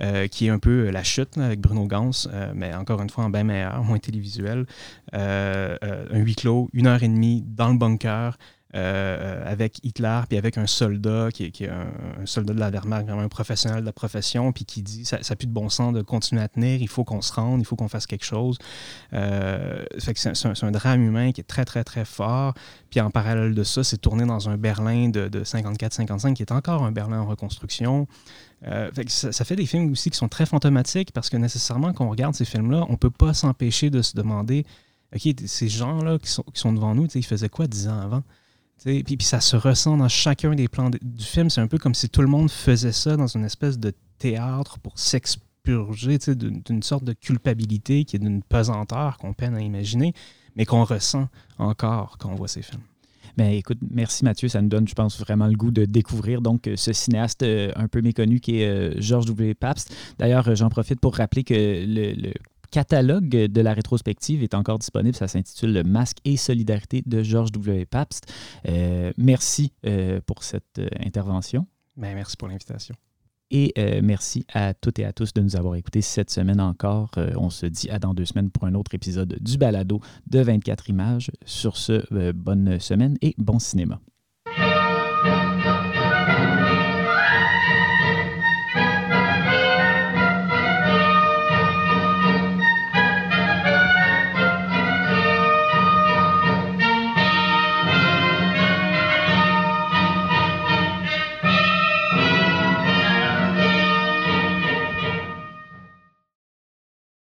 euh, qui est un peu la chute avec Bruno Gans, euh, mais encore une fois en bien meilleur, moins télévisuel. Euh, un huis clos, une heure et demie dans le bunker. Euh, avec Hitler, puis avec un soldat qui est, un, soldat de la Wehrmacht, vraiment un professionnel de la profession, puis qui dit ça n'a plus de bon sens de continuer à tenir, il faut qu'on se rende, il faut qu'on fasse quelque chose. Euh, c'est un, drame humain qui est très, très, très fort. Puis en parallèle de ça, c'est tourné dans un Berlin de, 54-55 qui est encore un Berlin en reconstruction. Euh, ça, fait des films aussi qui sont très fantomatiques parce que nécessairement, quand on regarde ces films-là, on ne peut pas s'empêcher de se demander OK, ces gens-là qui sont, qui sont devant nous, ils faisaient quoi dix ans avant? Puis, puis, ça se ressent dans chacun des plans du film. C'est un peu comme si tout le monde faisait ça dans une espèce de théâtre pour s'expurger d'une sorte de culpabilité qui est d'une pesanteur qu'on peine à imaginer, mais qu'on ressent encore quand on voit ces films. Ben, écoute, merci Mathieu, ça nous donne, je pense, vraiment le goût de découvrir donc ce cinéaste euh, un peu méconnu qui est euh, Georges W. Pabst. D'ailleurs, j'en profite pour rappeler que le catalogue de la rétrospective est encore disponible. Ça s'intitule Le masque et solidarité de Georges W. Pabst. Euh, merci euh, pour cette euh, intervention. Ben, merci pour l'invitation. Et merci à toutes et à tous de nous avoir écoutés cette semaine encore. on se dit à dans deux semaines pour un autre épisode du balado de 24 images. Sur ce, bonne semaine et bon cinéma.